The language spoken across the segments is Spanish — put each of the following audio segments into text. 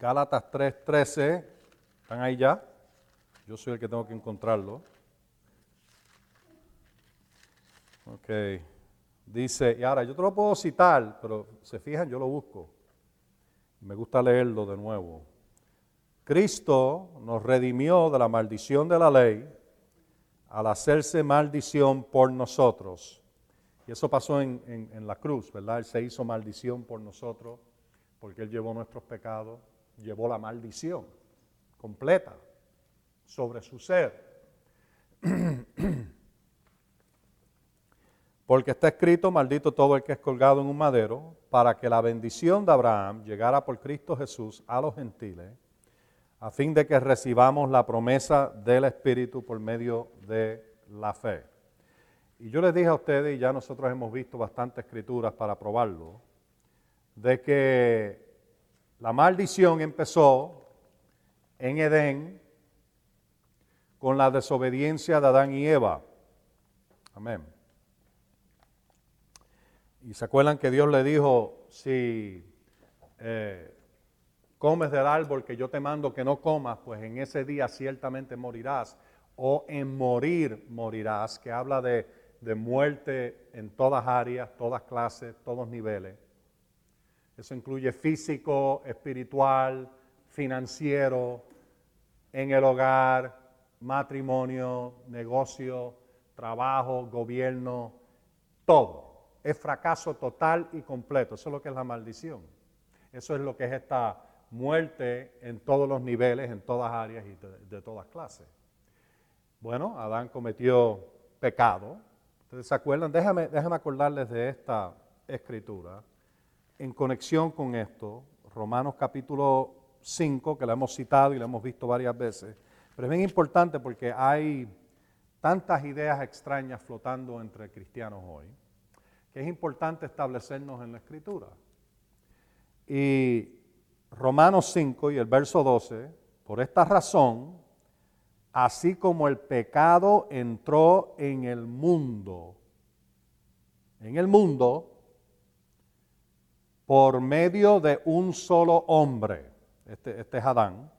Gálatas 3:13. ¿Están ahí ya? Yo soy el que tengo que encontrarlo. Ok. Dice, y ahora yo te lo puedo citar, pero se fijan, yo lo busco. Me gusta leerlo de nuevo. Cristo nos redimió de la maldición de la ley al hacerse maldición por nosotros. Y eso pasó en, en la cruz, ¿verdad? Él se hizo maldición por nosotros porque Él llevó nuestros pecados, llevó la maldición completa sobre su ser. Porque está escrito, maldito todo el que es colgado en un madero, para que la bendición de Abraham llegara por Cristo Jesús a los gentiles, a fin de que recibamos la promesa del Espíritu por medio de la fe. Y yo les dije a ustedes, y ya nosotros hemos visto bastantes escrituras para probarlo, de que la maldición empezó en Edén con la desobediencia de Adán y Eva. Amén. Y se acuerdan que Dios le dijo, si eh, comes del árbol que yo te mando que no comas, pues en ese día ciertamente morirás. O en morir morirás, que habla de, de muerte en todas áreas, todas clases, todos niveles. Eso incluye físico, espiritual, financiero, en el hogar, matrimonio, negocio, trabajo, gobierno, todo es fracaso total y completo. Eso es lo que es la maldición. Eso es lo que es esta muerte en todos los niveles, en todas áreas y de, todas clases. Bueno, Adán cometió pecado. ¿Ustedes se acuerdan? Déjame, déjame acordarles de esta escritura. En conexión con esto, Romanos capítulo 5, que la hemos citado y la hemos visto varias veces, pero es bien importante porque hay tantas ideas extrañas flotando entre cristianos hoy que es importante establecernos en la escritura. Y Romanos 5 y el verso 12, por esta razón, así como el pecado entró en el mundo, en el mundo, por medio de un solo hombre, este, este es Adán,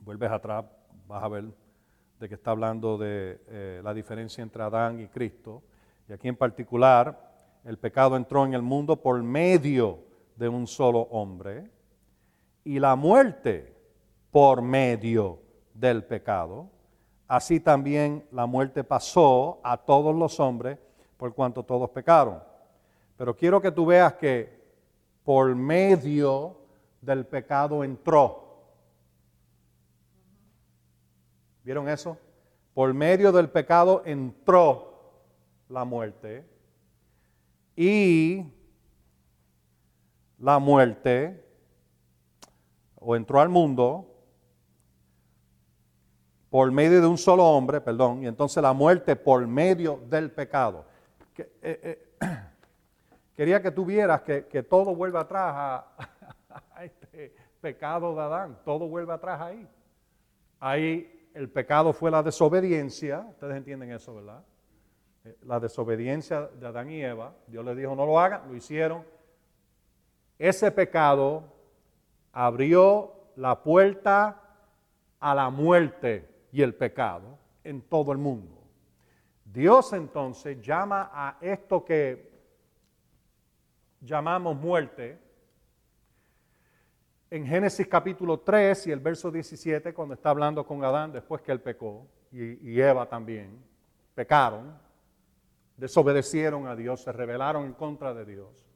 vuelves atrás, vas a ver de que está hablando de eh, la diferencia entre Adán y Cristo, y aquí en particular, el pecado entró en el mundo por medio de un solo hombre y la muerte por medio del pecado. Así también la muerte pasó a todos los hombres por cuanto todos pecaron. Pero quiero que tú veas que por medio del pecado entró. ¿Vieron eso? Por medio del pecado entró la muerte y la muerte o entró al mundo por medio de un solo hombre, perdón, y entonces la muerte por medio del pecado. Eh, eh, quería que tú vieras que, todo vuelve atrás a, a, este pecado de Adán, todo vuelve atrás ahí. Ahí el pecado fue la desobediencia, ustedes entienden eso, ¿verdad? Eh, la desobediencia de Adán y Eva. Dios les dijo, no lo hagan, lo hicieron. Ese pecado abrió la puerta a la muerte y el pecado en todo el mundo. Dios entonces llama a esto que llamamos muerte, en Génesis capítulo 3 y el verso 17, cuando está hablando con Adán después que él pecó, y, y Eva también, pecaron, desobedecieron a Dios, se rebelaron en contra de Dios.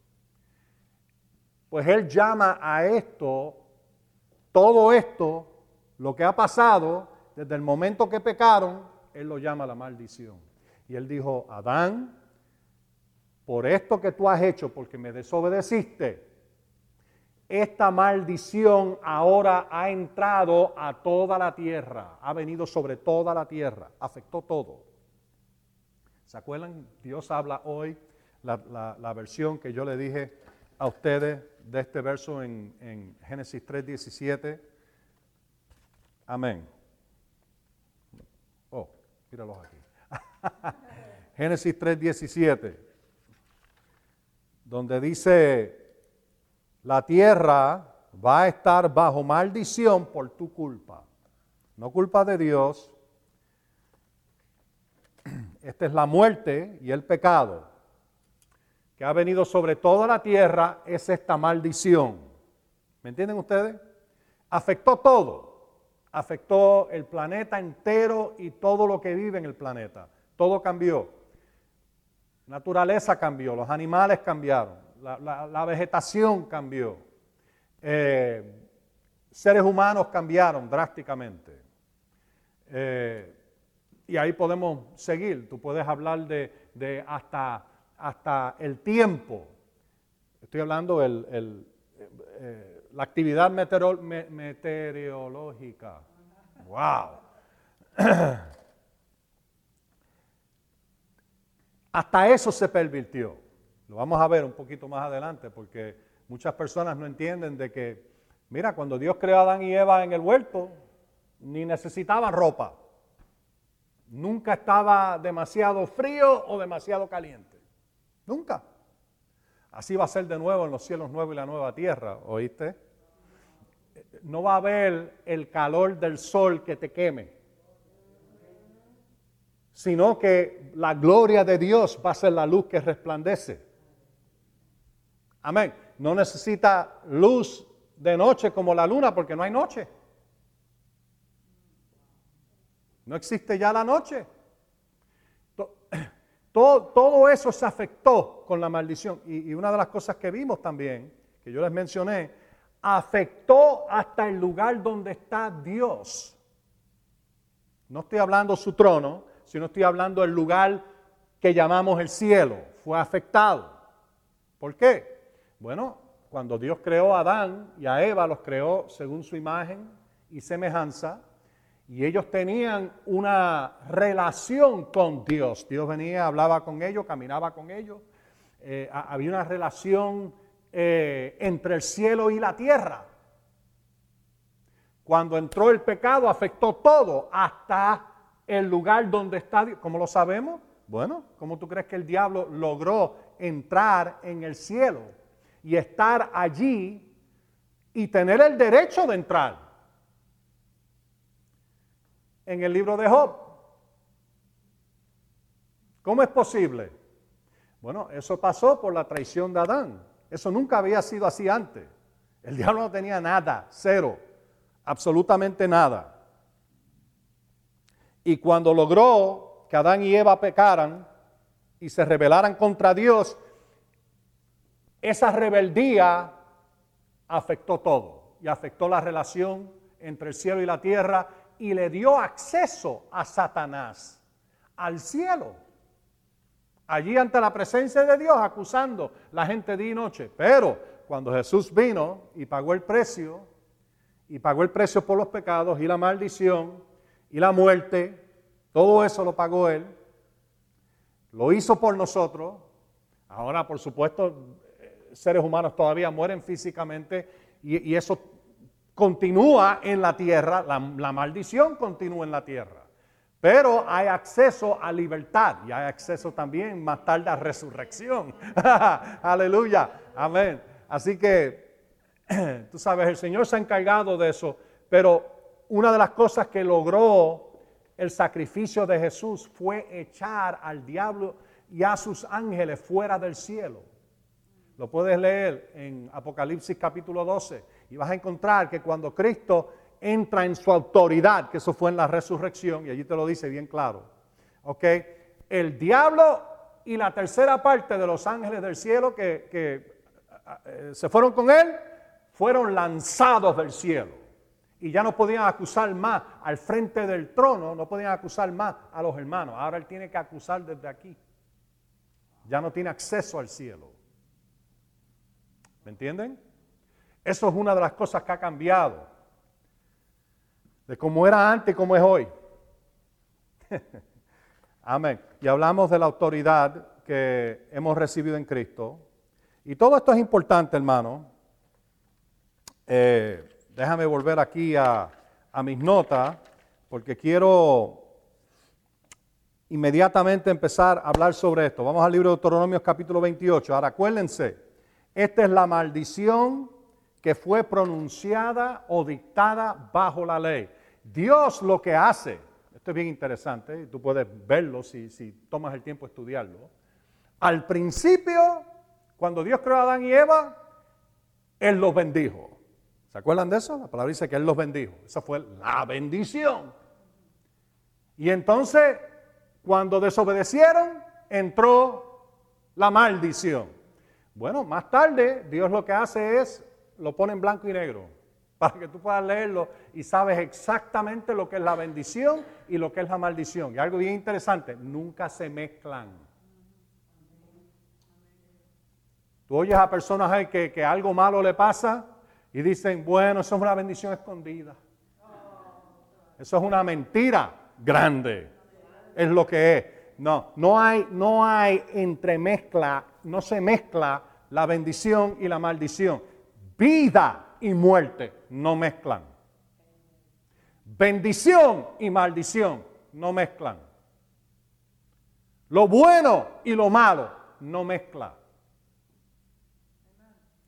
Pues Él llama a esto, todo esto, lo que ha pasado desde el momento que pecaron, Él lo llama la maldición. Y Él dijo, Adán, por esto que tú has hecho, porque me desobedeciste, esta maldición ahora ha entrado a toda la tierra, ha venido sobre toda la tierra, afectó todo. ¿Se acuerdan? Dios habla hoy, la, versión que yo le dije a ustedes de este verso en, en Génesis 3.17. Amén. Oh, míralos aquí. Génesis 3.17, donde dice, la tierra, va a estar bajo maldición por tu culpa. No culpa de Dios. Esta es la muerte y el pecado que ha venido sobre toda la tierra, es esta maldición. ¿Me entienden ustedes? Afectó todo. Afectó el planeta entero y todo lo que vive en el planeta. Todo cambió. Naturaleza cambió, los animales cambiaron, la, vegetación cambió. Eh, seres humanos cambiaron drásticamente. Eh, y ahí podemos seguir. Tú puedes hablar de, hasta, hasta, el tiempo. Estoy hablando de eh, la actividad meteorológica. ¡Wow! hasta eso se pervirtió. Lo vamos a ver un poquito más adelante porque muchas personas no entienden de que, mira, cuando Dios creó a Adán y Eva en el huerto, ni necesitaban ropa. Nunca estaba demasiado frío o demasiado caliente. Nunca. Así va a ser de nuevo en los cielos nuevos y la nueva tierra, ¿oíste? No va a haber el calor del sol que te queme, sino que la gloria de Dios va a ser la luz que resplandece. Amén. No necesita luz de noche como la luna porque no hay noche. No existe ya la noche. Todo, todo eso se afectó con la maldición. Y, una de las cosas que vimos también, que yo les mencioné, afectó hasta el lugar donde está Dios. No estoy hablando su trono, sino estoy hablando del lugar que llamamos el cielo. Fue afectado. ¿Por qué? Bueno, cuando Dios creó a Adán y a Eva, los creó según su imagen y semejanza, y ellos tenían una relación con Dios. Dios venía, hablaba con ellos, caminaba con ellos. Eh, había una relación eh, entre el cielo y la tierra. Cuando entró el pecado afectó todo, hasta el lugar donde está Dios. ¿Cómo lo sabemos? Bueno, ¿cómo tú crees que el diablo logró entrar en el cielo y estar allí y tener el derecho de entrar? en el libro de Job. ¿Cómo es posible? Bueno, eso pasó por la traición de Adán. Eso nunca había sido así antes. El diablo no tenía nada, cero, absolutamente nada. Y cuando logró que Adán y Eva pecaran y se rebelaran contra Dios, esa rebeldía afectó todo y afectó la relación entre el cielo y la tierra y le dio acceso a Satanás al cielo. Allí ante la presencia de Dios acusando la gente día y noche. Pero cuando Jesús vino y pagó el precio, y pagó el precio por los pecados y la maldición y la muerte, todo eso lo pagó Él, lo hizo por nosotros. Ahora, por supuesto, eh, seres humanos todavía mueren físicamente y, eso continúa en la tierra, la, maldición continúa en la tierra. Pero hay acceso a libertad y hay acceso también más tarde a resurrección. Aleluya. Amén. Así que, tú sabes, el Señor se ha encargado de eso. Pero una de las cosas que logró el sacrificio de Jesús fue echar al diablo y a sus ángeles fuera del cielo. Lo puedes leer en Apocalipsis capítulo 12 y vas a encontrar que cuando Cristo entra en su autoridad, que eso fue en la resurrección, y allí te lo dice bien claro, ¿ok? El diablo y la tercera parte de los ángeles del cielo que, eh, se fueron con él, fueron lanzados del cielo. Y ya no podían acusar más al frente del trono, no podían acusar más a los hermanos. Ahora él tiene que acusar desde aquí. Ya no tiene acceso al cielo. ¿Me entienden? Eso es una de las cosas que ha cambiado. De cómo era antes y cómo es hoy. Amén. Y hablamos de la autoridad que hemos recibido en Cristo. Y todo esto es importante, hermano. Eh, déjame volver aquí a, a mis notas, porque quiero inmediatamente empezar a hablar sobre esto. Vamos al libro de Deuteronomios capítulo 28. Ahora acuérdense, esta es la maldición que fue pronunciada o dictada bajo la ley. Dios lo que hace, esto es bien interesante, tú puedes verlo si, si tomas el tiempo de estudiarlo. Al principio, cuando Dios creó a Adán y Eva, Él los bendijo. ¿Se acuerdan de eso? La palabra dice que Él los bendijo. Esa fue la bendición. Y entonces, cuando desobedecieron, entró la maldición. Bueno, más tarde, Dios lo que hace es lo pone en blanco y negro para que tú puedas leerlo y sabes exactamente lo que es la bendición y lo que es la maldición. Y algo bien interesante, nunca se mezclan. Tú oyes a personas que, que algo malo le pasa y dicen, bueno, eso es una bendición escondida. Eso es una mentira grande. Es lo que es. No, no hay, no hay entremezcla, no se mezcla la bendición y la maldición. Vida y muerte no mezclan. Bendición y maldición no mezclan. Lo bueno y lo malo no mezcla.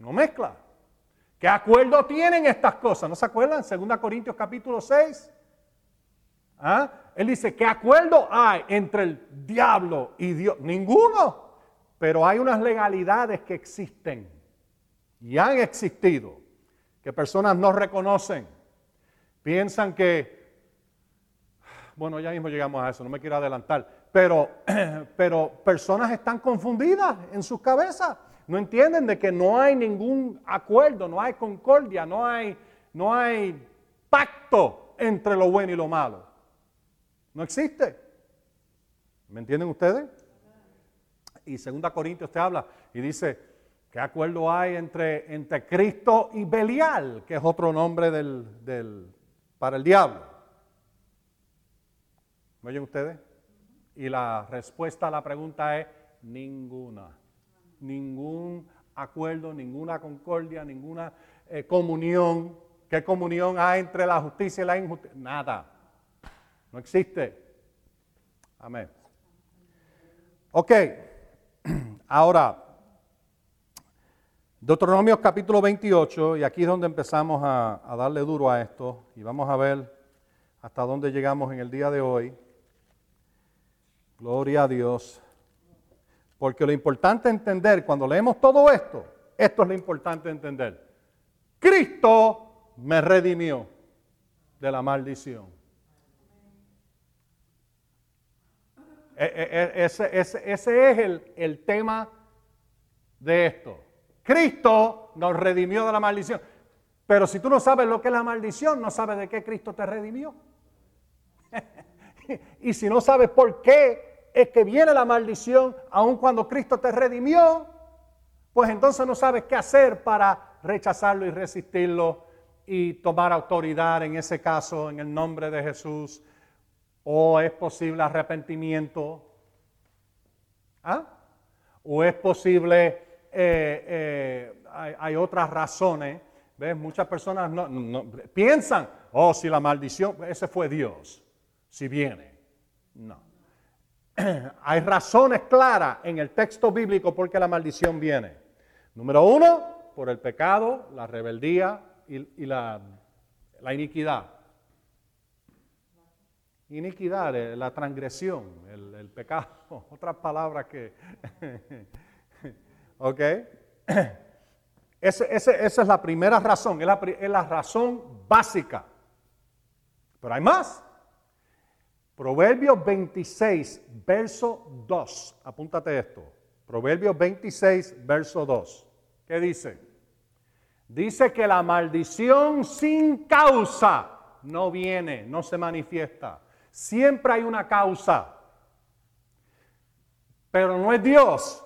No mezcla. ¿Qué acuerdo tienen estas cosas? ¿No se acuerdan? 2 Corintios capítulo 6. ¿Ah? Él dice, ¿qué acuerdo hay entre el diablo y Dios? Ninguno. Pero hay unas legalidades que existen y han existido, que personas no reconocen. Piensan que, bueno, ya mismo llegamos a eso, no me quiero adelantar, pero, pero personas están confundidas en sus cabezas. No entienden de que no hay ningún acuerdo, no hay concordia, no hay, no hay pacto entre lo bueno y lo malo. No existe. ¿Me entienden ustedes? Y 2 Corintios te habla y dice, ¿Qué acuerdo hay entre, entre Cristo y Belial, que es otro nombre del, para el diablo? ¿Me oyen ustedes? Y la respuesta a la pregunta es ninguna. Ningún acuerdo, ninguna concordia, ninguna eh, comunión. ¿Qué comunión hay entre la justicia y la injusticia? Nada. No existe. Amén. Ok. Ahora, Deuteronomio capítulo 28, y aquí es donde empezamos a, darle duro a esto, y vamos a ver hasta dónde llegamos en el día de hoy. Gloria a Dios. Porque lo importante entender, cuando leemos todo esto, esto es lo importante entender. Cristo me redimió de la maldición. E, e, e, ese, es el tema de esto. Cristo nos redimió de la maldición. Pero si tú no sabes lo que es la maldición, no sabes de qué Cristo te redimió. y si no sabes por qué es que viene la maldición, aun cuando Cristo te redimió, pues entonces no sabes qué hacer para rechazarlo y resistirlo y tomar autoridad en ese caso en el nombre de Jesús. O es posible arrepentimiento. ¿Ah? O es posible eh, eh, hay, otras razones. ¿Ves? Muchas personas no, piensan, oh, si la maldición, ese fue Dios, si viene. No. hay razones claras en el texto bíblico por qué la maldición viene. Número uno, por el pecado, la rebeldía y, la, iniquidad. Iniquidad, eh, la transgresión, el, pecado, otras palabras que ¿Ok? esa es la primera razón, es la, es la razón básica. Pero hay más. Proverbios 26, verso 2. Apúntate esto. Proverbios 26, verso 2. ¿Qué dice? Dice que la maldición sin causa no viene, no se manifiesta. Siempre hay una causa. Pero no es Dios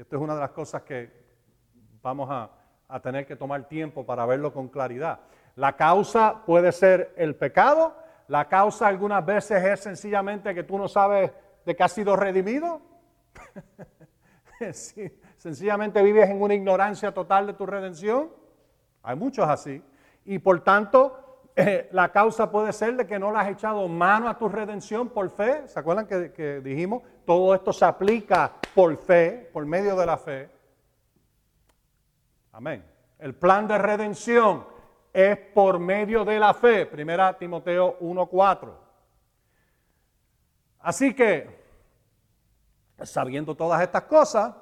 esto es una de las cosas que vamos a, tener que tomar tiempo para verlo con claridad. La causa puede ser el pecado, la causa algunas veces es sencillamente que tú no sabes de que has sido redimido. sencillamente vives en una ignorancia total de tu redención. Hay muchos así. Y por tanto, eh, la causa puede ser de que no le has echado mano a tu redención por fe. ¿Se acuerdan que, dijimos? Todo esto se aplica por fe, por medio de la fe. Amén. El plan de redención es por medio de la fe. Primera Timoteo 1.4. Así que, sabiendo todas estas cosas,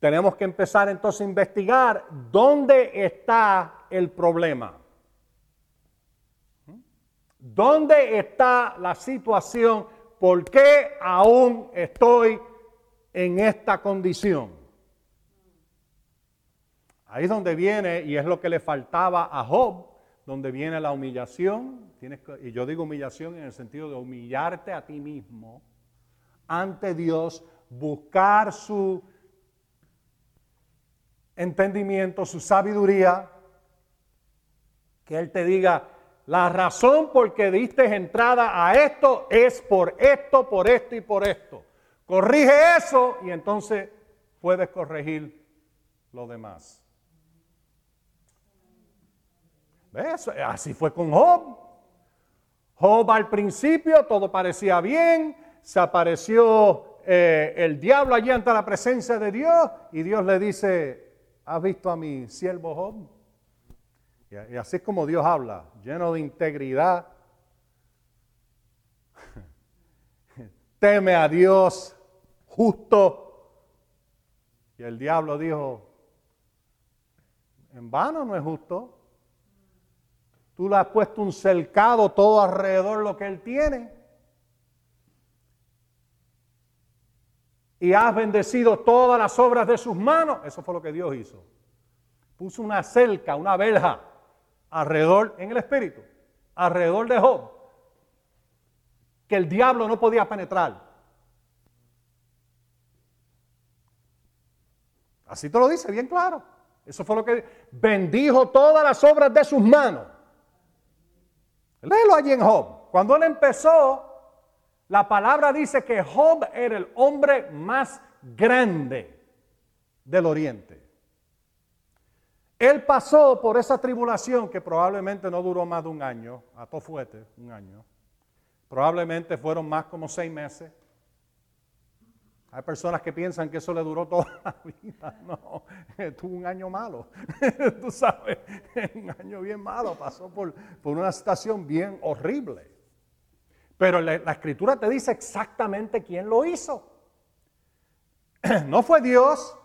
tenemos que empezar entonces a investigar dónde está el problema. ¿Dónde está la situación? ¿Por qué aún estoy en esta condición? Ahí es donde viene, y es lo que le faltaba a Job, donde viene la humillación. Tienes y yo digo humillación en el sentido de humillarte a ti mismo ante Dios, buscar su entendimiento, su sabiduría, que Él te diga, la razón por que diste entrada a esto es por esto, por esto y por esto. Corrige eso y entonces puedes corregir lo demás. ¿Ves? Así fue con Job. Job al principio todo parecía bien, se apareció eh, el diablo allí ante la presencia de Dios y Dios le dice, ¿has visto a mi siervo Job? Y así es como Dios habla, lleno de integridad. Teme a Dios, justo. Y el diablo dijo, en vano no es justo. Tú le has puesto un cercado todo alrededor lo que él tiene. Y has bendecido todas las obras de sus manos. Eso fue lo que Dios hizo. Puso una cerca, una verja alrededor, en el espíritu, alrededor de Job, que el diablo no podía penetrar. Así te lo dice bien claro. Eso fue lo que bendijo todas las obras de sus manos. Léelo allí en Job. Cuando él empezó, la palabra dice que Job era el hombre más grande del oriente. Él pasó por esa tribulación que probablemente no duró más de un año, a todo fuerte, un año. Probablemente fueron más como seis meses. Hay personas que piensan que eso le duró toda la vida. No, tuvo un año malo. Tú sabes, un año bien malo. Pasó por, por una situación bien horrible. Pero la, la escritura te dice exactamente quién lo hizo. No fue Dios,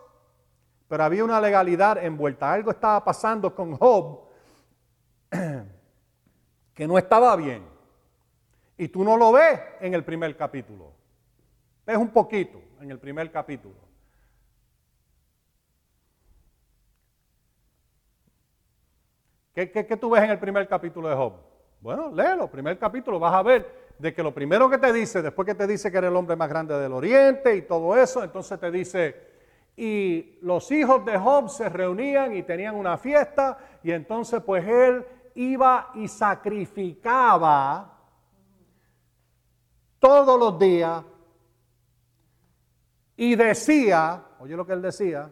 pero había una legalidad envuelta. Algo estaba pasando con Job que no estaba bien. Y tú no lo ves en el primer capítulo. Ves un poquito en el primer capítulo. ¿Qué, tú ves en el primer capítulo de Job? Bueno, léelo, primer capítulo, vas a ver de que lo primero que te dice, después que te dice que eres el hombre más grande del oriente y todo eso, entonces te dice, y los hijos de Job se reunían y tenían una fiesta y entonces pues él iba y sacrificaba todos los días y decía, oye lo que él decía,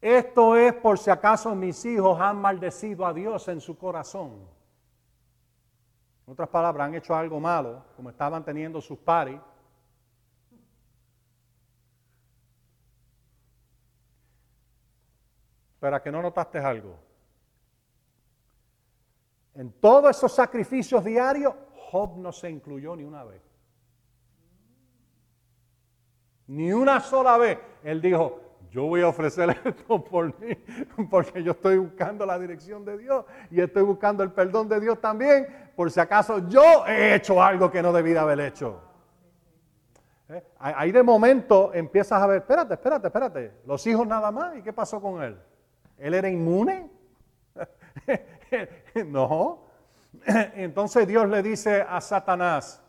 esto es por si acaso mis hijos han maldecido a Dios en su corazón. En otras palabras, han hecho algo malo, como estaban teniendo sus paris Pero que no notaste algo. En todos esos sacrificios diarios, Job no se incluyó ni una vez. Ni una sola vez. Él dijo, yo voy a ofrecer esto por mí, porque yo estoy buscando la dirección de Dios y estoy buscando el perdón de Dios también, por si acaso yo he hecho algo que no debía haber hecho. ¿Eh? Ahí de momento empiezas a ver, espérate, espérate, espérate, los hijos nada más, ¿y qué pasó con él? ¿Él era inmune? no. Entonces Dios le dice a Satanás,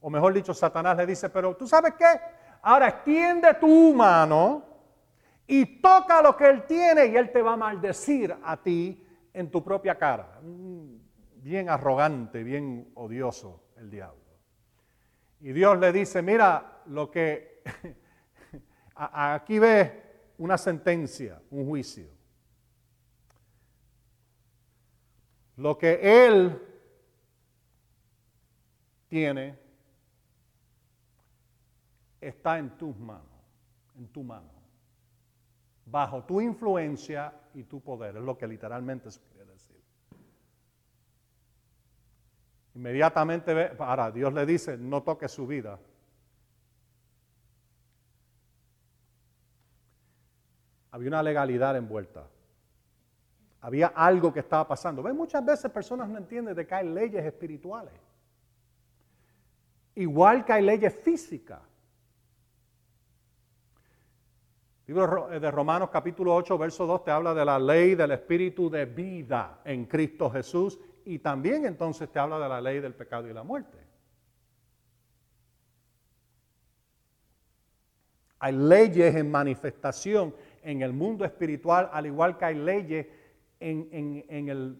o mejor dicho, Satanás le dice, pero tú sabes qué, ahora extiende tu mano y toca lo que él tiene y él te va a maldecir a ti en tu propia cara. Mm, bien arrogante, bien odioso el diablo. Y Dios le dice, mira, lo que aquí ves una sentencia, un juicio. Lo que Él tiene está en tus manos, en tu mano. bajo tu influencia y tu poder, es lo que literalmente se quiere decir. Inmediatamente, ahora Dios le dice, no toque su vida. Había una legalidad envuelta. Había algo que estaba pasando. ¿Ven? Muchas veces personas no entienden de que hay leyes espirituales. Igual que hay leyes físicas. Libro de Romanos capítulo 8, verso 2 te habla de la ley del espíritu de vida en Cristo Jesús y también entonces te habla de la ley del pecado y la muerte. Hay leyes en manifestación en el mundo espiritual, al igual que hay leyes en, en el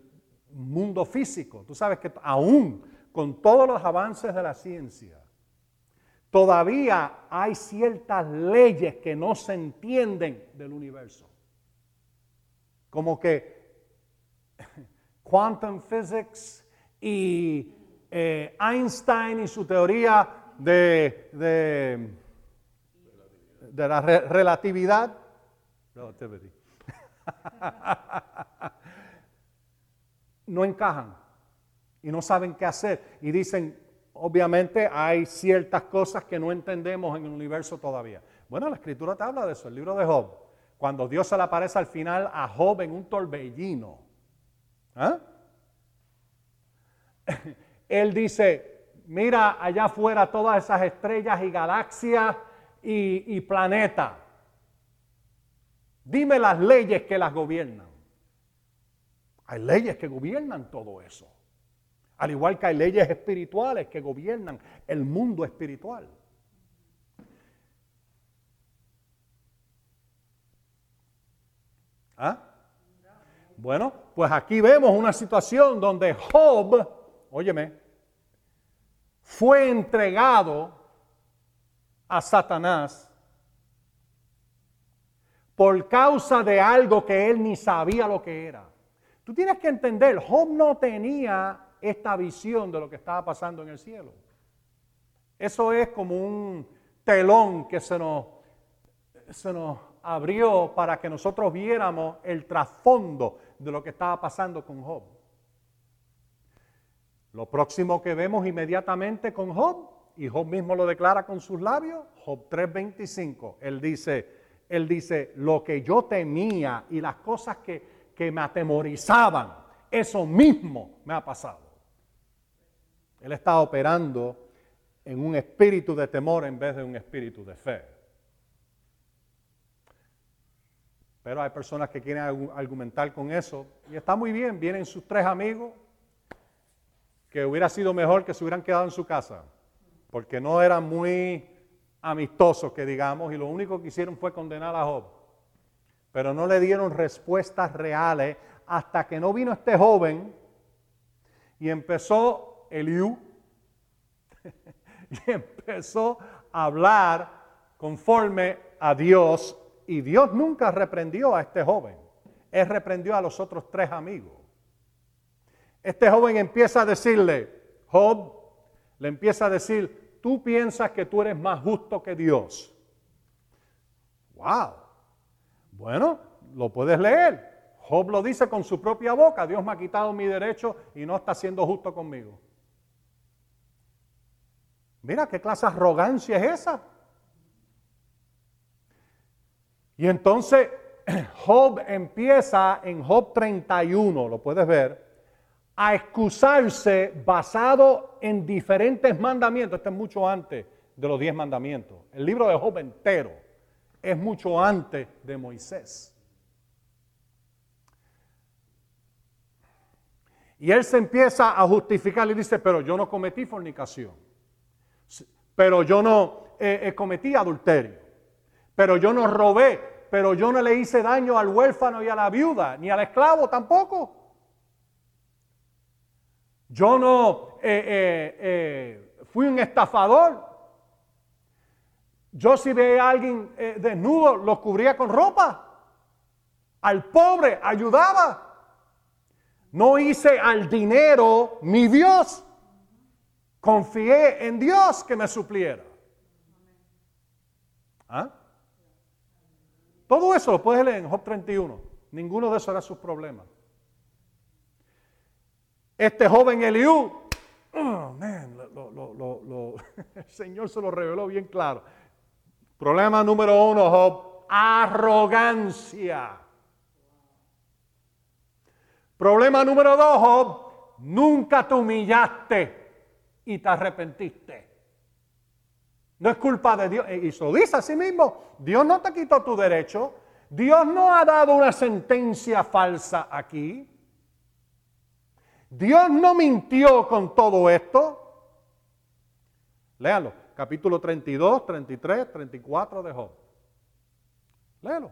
mundo físico. Tú sabes que aún con todos los avances de la ciencia, todavía hay ciertas leyes que no se entienden del universo. Como que quantum physics y eh, Einstein y su teoría de, de, la relatividad. no encajan y no saben qué hacer. Y dicen, obviamente hay ciertas cosas que no entendemos en el universo todavía. Bueno, la escritura te habla de eso, el libro de Job. Cuando Dios se le aparece al final a Job en un torbellino. ¿ah? Él dice, mira allá afuera todas esas estrellas y galaxias y, y planetas. Dime las leyes que las gobiernan. Hay leyes que gobiernan todo eso. Al igual que hay leyes espirituales que gobiernan el mundo espiritual. ¿Ah? Bueno, pues aquí vemos una situación donde Job, óyeme, fue entregado a Satanás por causa de algo que él ni sabía lo que era. Tú tienes que entender, Job no tenía esta visión de lo que estaba pasando en el cielo. Eso es como un telón que se nos, se nos abrió para que nosotros viéramos el trasfondo de lo que estaba pasando con Job. Lo próximo que vemos inmediatamente con Job, y Job mismo lo declara con sus labios, Job 3:25, él dice, él dice, lo que yo temía y las cosas que, que me atemorizaban, eso mismo me ha pasado. Él está operando en un espíritu de temor en vez de un espíritu de fe. Pero hay personas que quieren argumentar con eso y está muy bien, vienen sus tres amigos que hubiera sido mejor que se hubieran quedado en su casa, porque no eran muy amistosos, que digamos, y lo único que hicieron fue condenar a Job. Pero no le dieron respuestas reales hasta que no vino este joven y empezó Eliú, y empezó a hablar conforme a Dios, y Dios nunca reprendió a este joven, él reprendió a los otros tres amigos. Este joven empieza a decirle, Job, le empieza a decir, tú piensas que tú eres más justo que Dios. Wow. Bueno, lo puedes leer. Job lo dice con su propia boca, Dios me ha quitado mi derecho y no está siendo justo conmigo. Mira qué clase de arrogancia es esa. Y entonces Job empieza en Job 31, lo puedes ver, a excusarse basado en diferentes mandamientos. Esto es mucho antes de los diez mandamientos. El libro de Job entero es mucho antes de Moisés. Y él se empieza a justificar y dice, pero yo no cometí fornicación pero yo no eh, eh, cometí adulterio, pero yo no robé, pero yo no le hice daño al huérfano y a la viuda, ni al esclavo tampoco. Yo no eh, fui un estafador. Yo si veía a alguien desnudo, lo cubría con ropa. Al pobre ayudaba. No hice al dinero mi Dios. Confié en Dios que me supliera. ¿Ah? Todo eso lo puedes leer en Job 31. Ninguno de esos era sus problemas. Este joven Eliú, oh, el Señor se lo reveló bien claro. Problema número uno, Job, arrogancia. Problema número dos, Job, nunca te humillaste y te arrepentiste. No es culpa de Dios. Y se lo dice a sí mismo. Dios no te quitó tu derecho. Dios no ha dado una sentencia falsa aquí. Dios no mintió con todo esto. Léalo. Capítulo 32, 33, 34 de Job. Léalo.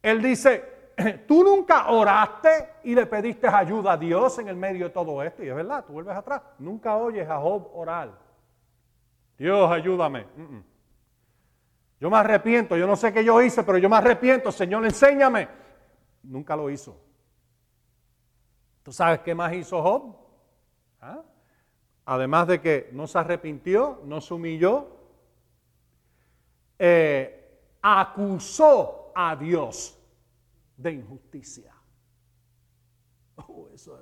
Él dice, tú nunca oraste y le pediste ayuda a Dios en el medio de todo esto. Y es verdad, tú vuelves atrás. Nunca oyes a Job orar. Dios, ayúdame. Yo me arrepiento, yo no sé qué yo hice, pero yo me arrepiento, Señor, enséñame. Nunca lo hizo. ¿Tú sabes qué más hizo Job? ¿Ah? Además de que no se arrepintió, no se humilló, eh, acusó a Dios de injusticia. Oh, eso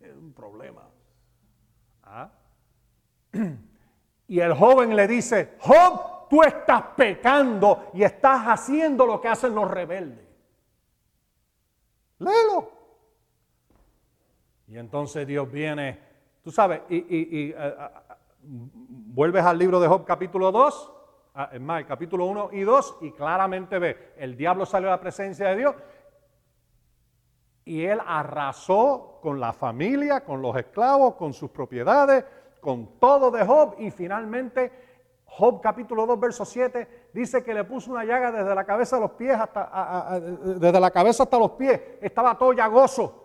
es un problema. ¿Ah? Y el joven le dice, Job, tú estás pecando y estás haciendo lo que hacen los rebeldes. Léelo. Y entonces Dios viene, tú sabes, y, eh, vuelves al libro de Job capítulo 2, es más, capítulo 1 y 2, y claramente ve, el diablo salió a la presencia de Dios y él arrasó con la familia, con los esclavos, con sus propiedades, con todo de Job y finalmente Job capítulo 2 verso 7 dice que le puso una llaga desde la cabeza a los pies hasta desde la cabeza hasta los pies, estaba todo llagoso.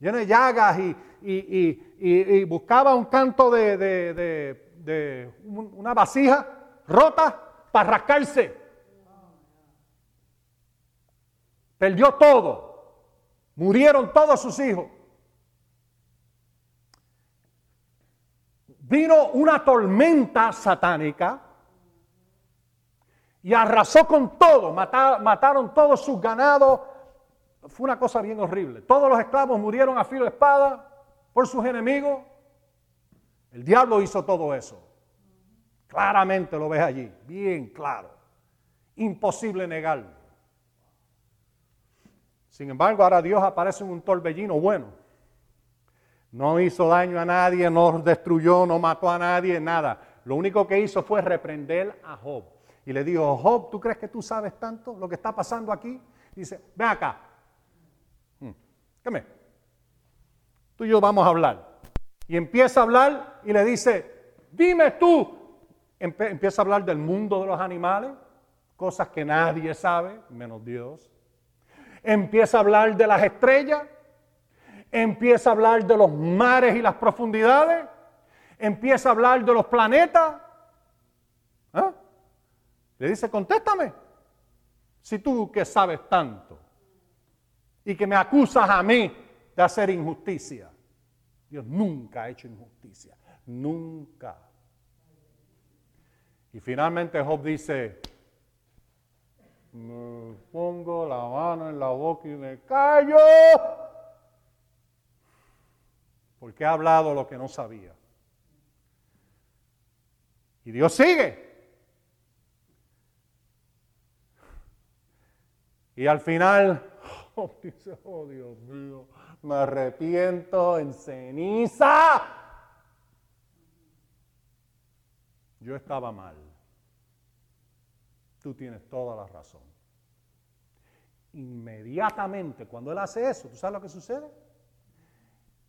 Lleno de llagas y, buscaba un canto de, de una vasija rota para rascarse. Perdió todo. Murieron todos sus hijos. vino una tormenta satánica y arrasó con todo, mataron todos sus ganados. Fue una cosa bien horrible. Todos los esclavos murieron a filo de espada por sus enemigos. El diablo hizo todo eso. Claramente lo ves allí, bien claro. Imposible negarlo. Sin embargo, ahora Dios aparece en un torbellino bueno. No hizo daño a nadie, no destruyó, no mató a nadie, nada. Lo único que hizo fue reprender a Job. Y le dijo, Job, ¿tú crees que tú sabes tanto lo que está pasando aquí? dice, ven acá. Hmm, ¿Qué Tú y yo vamos a hablar. Y empieza a hablar y le dice, dime tú. empieza a hablar del mundo de los animales, cosas que nadie sabe, menos Dios. Empieza a hablar de las estrellas, empieza a hablar de los mares y las profundidades, empieza a hablar de los planetas. ¿Ah? Le dice, contéstame, si tú que sabes tanto y que me acusas a mí de hacer injusticia. Dios nunca ha hecho injusticia, nunca. Y finalmente Job dice, me pongo la mano en la boca y me callo porque ha hablado lo que no sabía. Y Dios sigue. Y al final, oh, dice, oh Dios mío, me arrepiento en ceniza. Yo estaba mal. Tú tienes toda la razón. Inmediatamente cuando él hace eso, ¿tú sabes lo que sucede?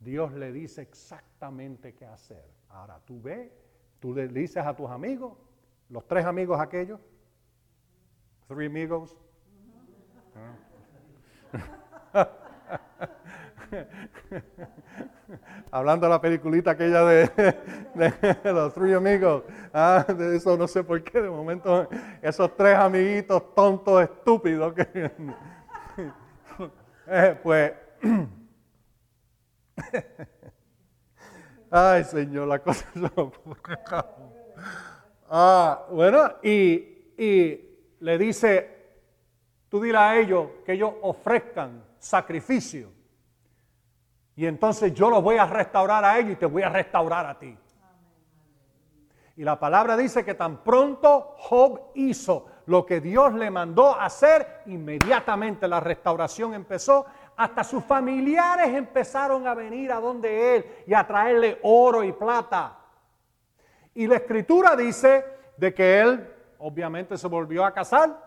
Dios le dice exactamente qué hacer. Ahora tú ves, tú le dices a tus amigos, los tres amigos aquellos, three amigos. Hablando de la peliculita aquella de, los three amigos, ah, de eso no sé por qué, de momento esos tres amiguitos tontos, estúpidos, eh, pues Ay, Señor, la cosa Ah, bueno, y, y le dice, tú dile a ellos que ellos ofrezcan sacrificio. Y entonces yo los voy a restaurar a ellos y te voy a restaurar a ti. Y la palabra dice que tan pronto Job hizo lo que Dios le mandó hacer, inmediatamente la restauración empezó. Hasta sus familiares empezaron a venir a donde él y a traerle oro y plata. Y la escritura dice de que él obviamente se volvió a casar,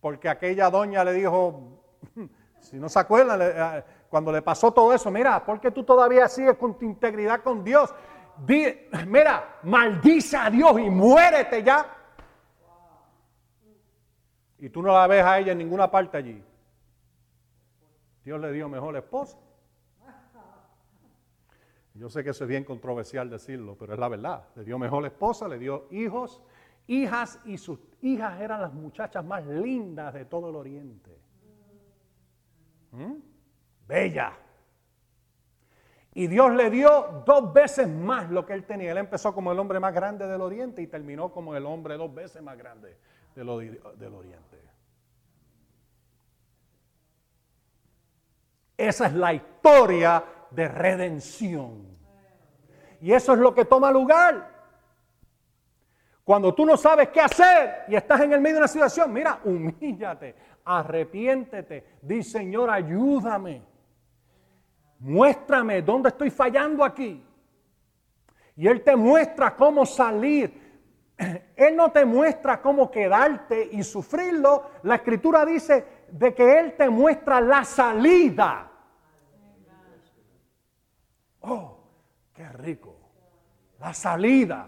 porque aquella doña le dijo, si no se acuerdan, eh, cuando le pasó todo eso, mira, porque tú todavía sigues con tu integridad con Dios? mira, maldice a Dios y muérete ya. Y tú no la ves a ella en ninguna parte allí. Dios le dio mejor esposa. Yo sé que eso es bien controversial decirlo, pero es la verdad. Le dio mejor esposa, le dio hijos, hijas y sus hijas eran las muchachas más lindas de todo el oriente. ¿Mm? Bella. Y Dios le dio dos veces más lo que él tenía. Él empezó como el hombre más grande del oriente y terminó como el hombre dos veces más grande del, oriente. Esa es la historia de redención. Y eso es lo que toma lugar. Cuando tú no sabes qué hacer y estás en el medio de una situación, mira, humíllate, arrepiéntete, di Señor, ayúdame. Muéstrame dónde estoy fallando aquí. Y Él te muestra cómo salir. Él no te muestra cómo quedarte y sufrirlo. La escritura dice de que Él te muestra la salida. Oh, qué rico. La salida.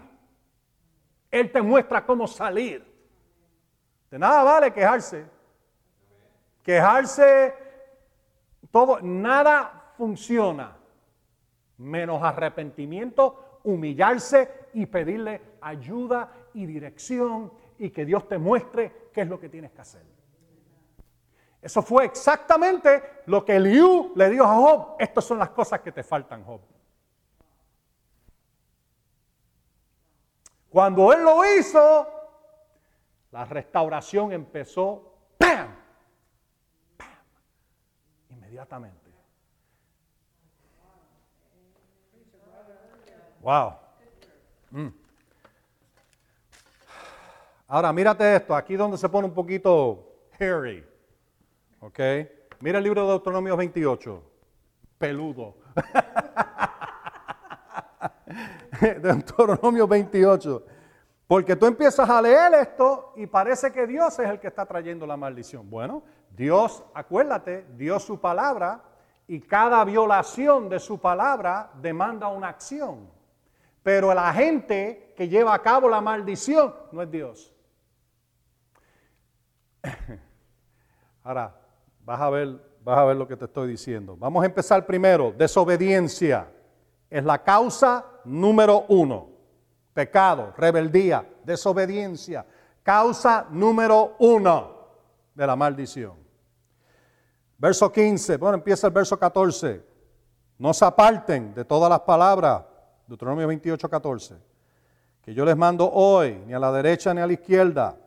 Él te muestra cómo salir. De nada vale quejarse. Quejarse, todo, nada funciona, menos arrepentimiento, humillarse y pedirle ayuda y dirección y que Dios te muestre qué es lo que tienes que hacer. Eso fue exactamente lo que Eliú le dijo a Job. Estas son las cosas que te faltan, Job. Cuando él lo hizo, la restauración empezó, ¡pam! ¡pam! Inmediatamente. Wow. Mm. Ahora, mírate esto, aquí donde se pone un poquito hairy. ¿Ok? Mira el libro de Deuteronomio 28. Peludo. Deuteronomio 28. Porque tú empiezas a leer esto y parece que Dios es el que está trayendo la maldición. Bueno, Dios, acuérdate, dio su palabra y cada violación de su palabra demanda una acción. Pero la gente que lleva a cabo la maldición no es Dios. Ahora, vas a ver, vas a ver lo que te estoy diciendo. Vamos a empezar primero. Desobediencia es la causa número uno. Pecado, rebeldía, desobediencia. Causa número uno de la maldición. Verso 15, bueno, empieza el verso 14. No se aparten de todas las palabras Deuteronomio 28, 14, que yo les mando hoy, ni a la derecha ni a la izquierda,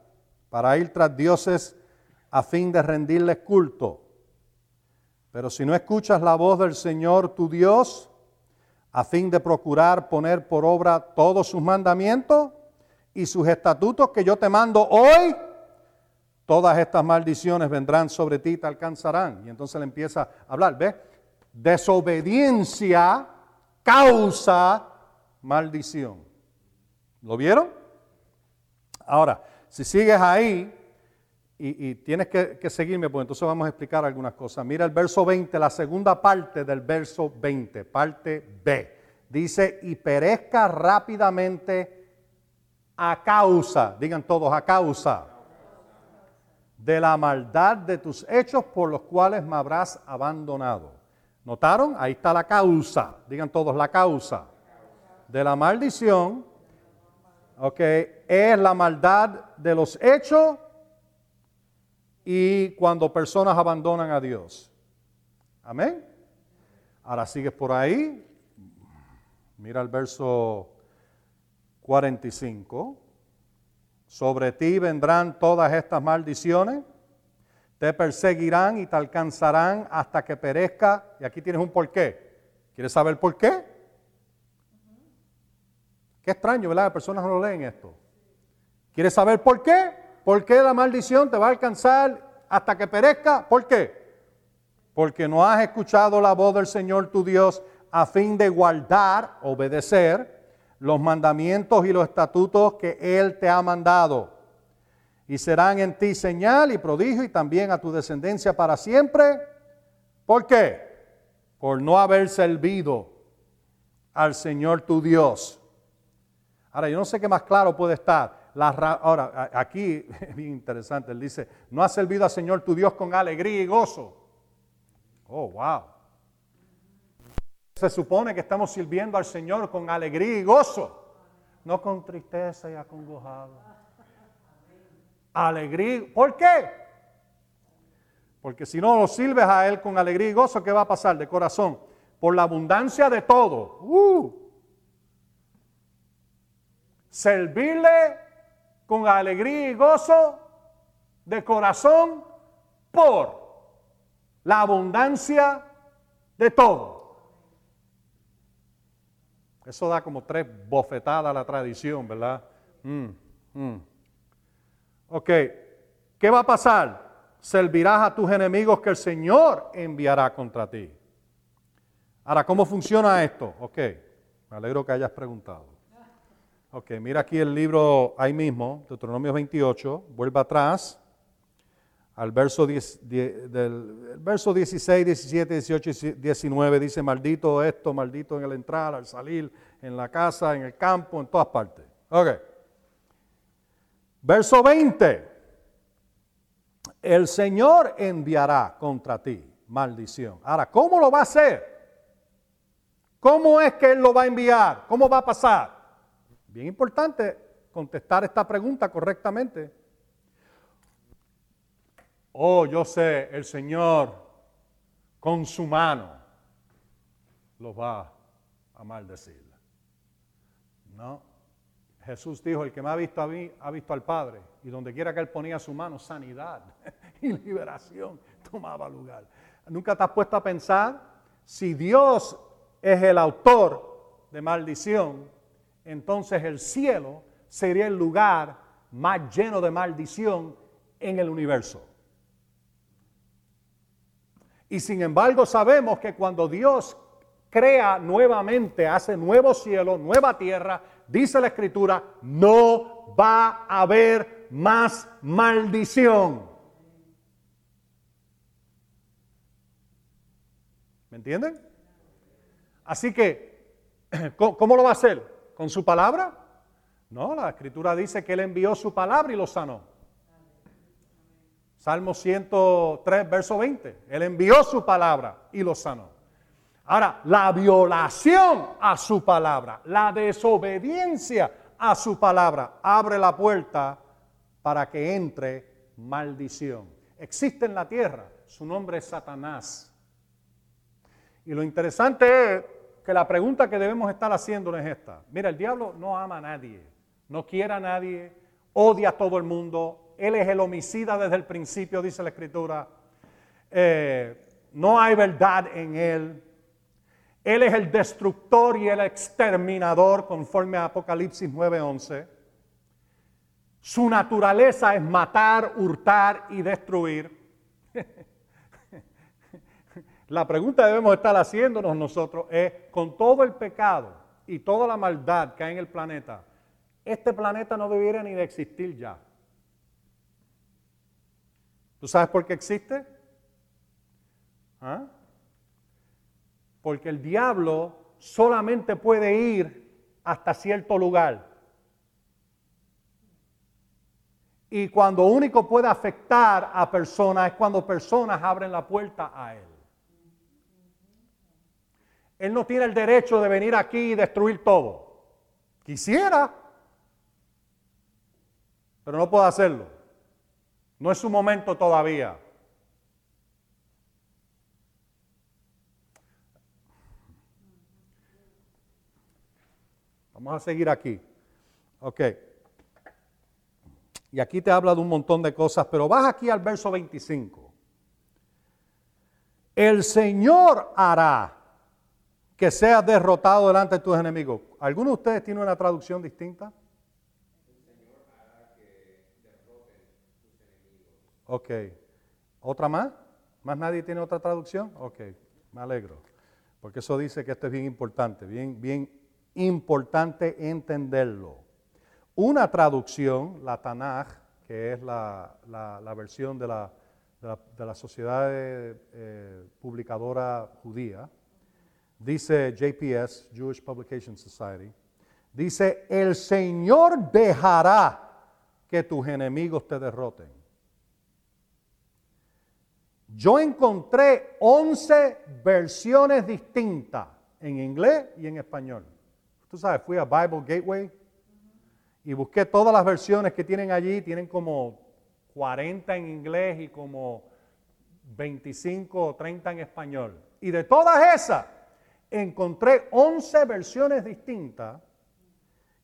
para ir tras dioses a fin de rendirles culto. Pero si no escuchas la voz del Señor tu Dios, a fin de procurar poner por obra todos sus mandamientos y sus estatutos que yo te mando hoy, todas estas maldiciones vendrán sobre ti y te alcanzarán. Y entonces le empieza a hablar, ¿ves? Desobediencia causa maldición. ¿Lo vieron? Ahora, si sigues ahí y, tienes que, que, seguirme, pues entonces vamos a explicar algunas cosas. Mira el verso 20, la segunda parte del verso 20, parte B. Dice, y perezca rápidamente a causa, digan todos, a causa de la maldad de tus hechos por los cuales me habrás abandonado. ¿Notaron? Ahí está la causa. Digan todos la causa de la maldición, ok, es la maldad de los hechos y cuando personas abandonan a Dios. Amén. Ahora sigues por ahí. Mira el verso 45. Sobre ti vendrán todas estas maldiciones Te perseguirán y te alcanzarán hasta que perezca. Y aquí tienes un porqué. ¿Quieres saber por qué? Qué extraño, ¿verdad? Las personas no lo leen esto. ¿Quieres saber por qué? ¿Por qué la maldición te va a alcanzar hasta que perezca? ¿Por qué? Porque no has escuchado la voz del Señor tu Dios a fin de guardar, obedecer los mandamientos y los estatutos que Él te ha mandado. Y serán en ti señal y prodigio y también a tu descendencia para siempre. ¿Por qué? Por no haber servido al Señor tu Dios. Ahora, yo no sé qué más claro puede estar. Ahora, aquí es bien interesante. Él dice, no has servido al Señor tu Dios con alegría y gozo. Oh, wow. Se supone que estamos sirviendo al Señor con alegría y gozo, no con tristeza y acongojado. Alegría. ¿Por qué? Porque si no lo sirves a Él con alegría y gozo, ¿qué va a pasar de corazón? Por la abundancia de todo. Uh. Servirle con alegría y gozo de corazón por la abundancia de todo. Eso da como tres bofetadas a la tradición, ¿verdad? Mm, mm. Ok, ¿qué va a pasar? Servirás a tus enemigos que el Señor enviará contra ti. Ahora, ¿cómo funciona esto? Ok, me alegro que hayas preguntado. Ok, mira aquí el libro ahí mismo, Deuteronomio 28, vuelva atrás al verso, del, verso 16, 17, 18 y 19 dice, maldito esto, maldito en el entrar, al salir, en la casa, en el campo, en todas partes. Ok. Verso 20. El Señor enviará contra ti maldición. Ahora, ¿cómo lo va a hacer? ¿Cómo es que Él lo va a enviar? ¿Cómo va a pasar? Bien importante contestar esta pregunta correctamente. Oh, yo sé, el Señor con su mano los va a maldecir. No. Jesús dijo, el que me ha visto a mí, ha visto al Padre. Y donde quiera que Él ponía su mano, sanidad y liberación tomaba lugar. ¿Nunca te has puesto a pensar si Dios es el autor de maldición, entonces el cielo sería el lugar más lleno de maldición en el universo? Y sin embargo sabemos que cuando Dios crea nuevamente, hace nuevo cielo, nueva tierra, dice la escritura, no va a haber más maldición. ¿Me entienden? Así que, ¿cómo lo va a hacer? ¿Con su palabra? No, la escritura dice que Él envió su palabra y lo sanó. Salmo 103, verso 20. Él envió su palabra y lo sanó. Ahora, la violación a su palabra, la desobediencia a su palabra, abre la puerta para que entre maldición. Existe en la tierra, su nombre es Satanás. Y lo interesante es que la pregunta que debemos estar haciendo es esta. Mira, el diablo no ama a nadie, no quiere a nadie, odia a todo el mundo, él es el homicida desde el principio, dice la Escritura. Eh, no hay verdad en Él. Él es el destructor y el exterminador, conforme a Apocalipsis 9:11. Su naturaleza es matar, hurtar y destruir. la pregunta que debemos estar haciéndonos nosotros es, con todo el pecado y toda la maldad que hay en el planeta, este planeta no debiera ni de existir ya. ¿Tú sabes por qué existe? ¿Ah? Porque el diablo solamente puede ir hasta cierto lugar. Y cuando único puede afectar a personas es cuando personas abren la puerta a él. Él no tiene el derecho de venir aquí y destruir todo. Quisiera, pero no puede hacerlo. No es su momento todavía. Vamos a seguir aquí. Ok. Y aquí te habla de un montón de cosas, pero vas aquí al verso 25. el Señor hará que seas derrotado delante de tus enemigos. ¿Alguno de ustedes tiene una traducción distinta? Ok. ¿Otra más? ¿Más nadie tiene otra traducción? Ok, me alegro. Porque eso dice que esto es bien importante, bien, bien importante entenderlo. Una traducción, la Tanaj, que es la, versión de la, de la, sociedad eh, publicadora judía, dice JPS, Jewish Publication Society, dice, el Señor dejará que tus enemigos te derroten. Yo encontré 11 versiones distintas en inglés y en español. Tú sabes, fui a Bible Gateway y busqué todas las versiones que tienen allí. Tienen como 40 en inglés y como 25 o 30 en español. Y de todas esas, encontré 11 versiones distintas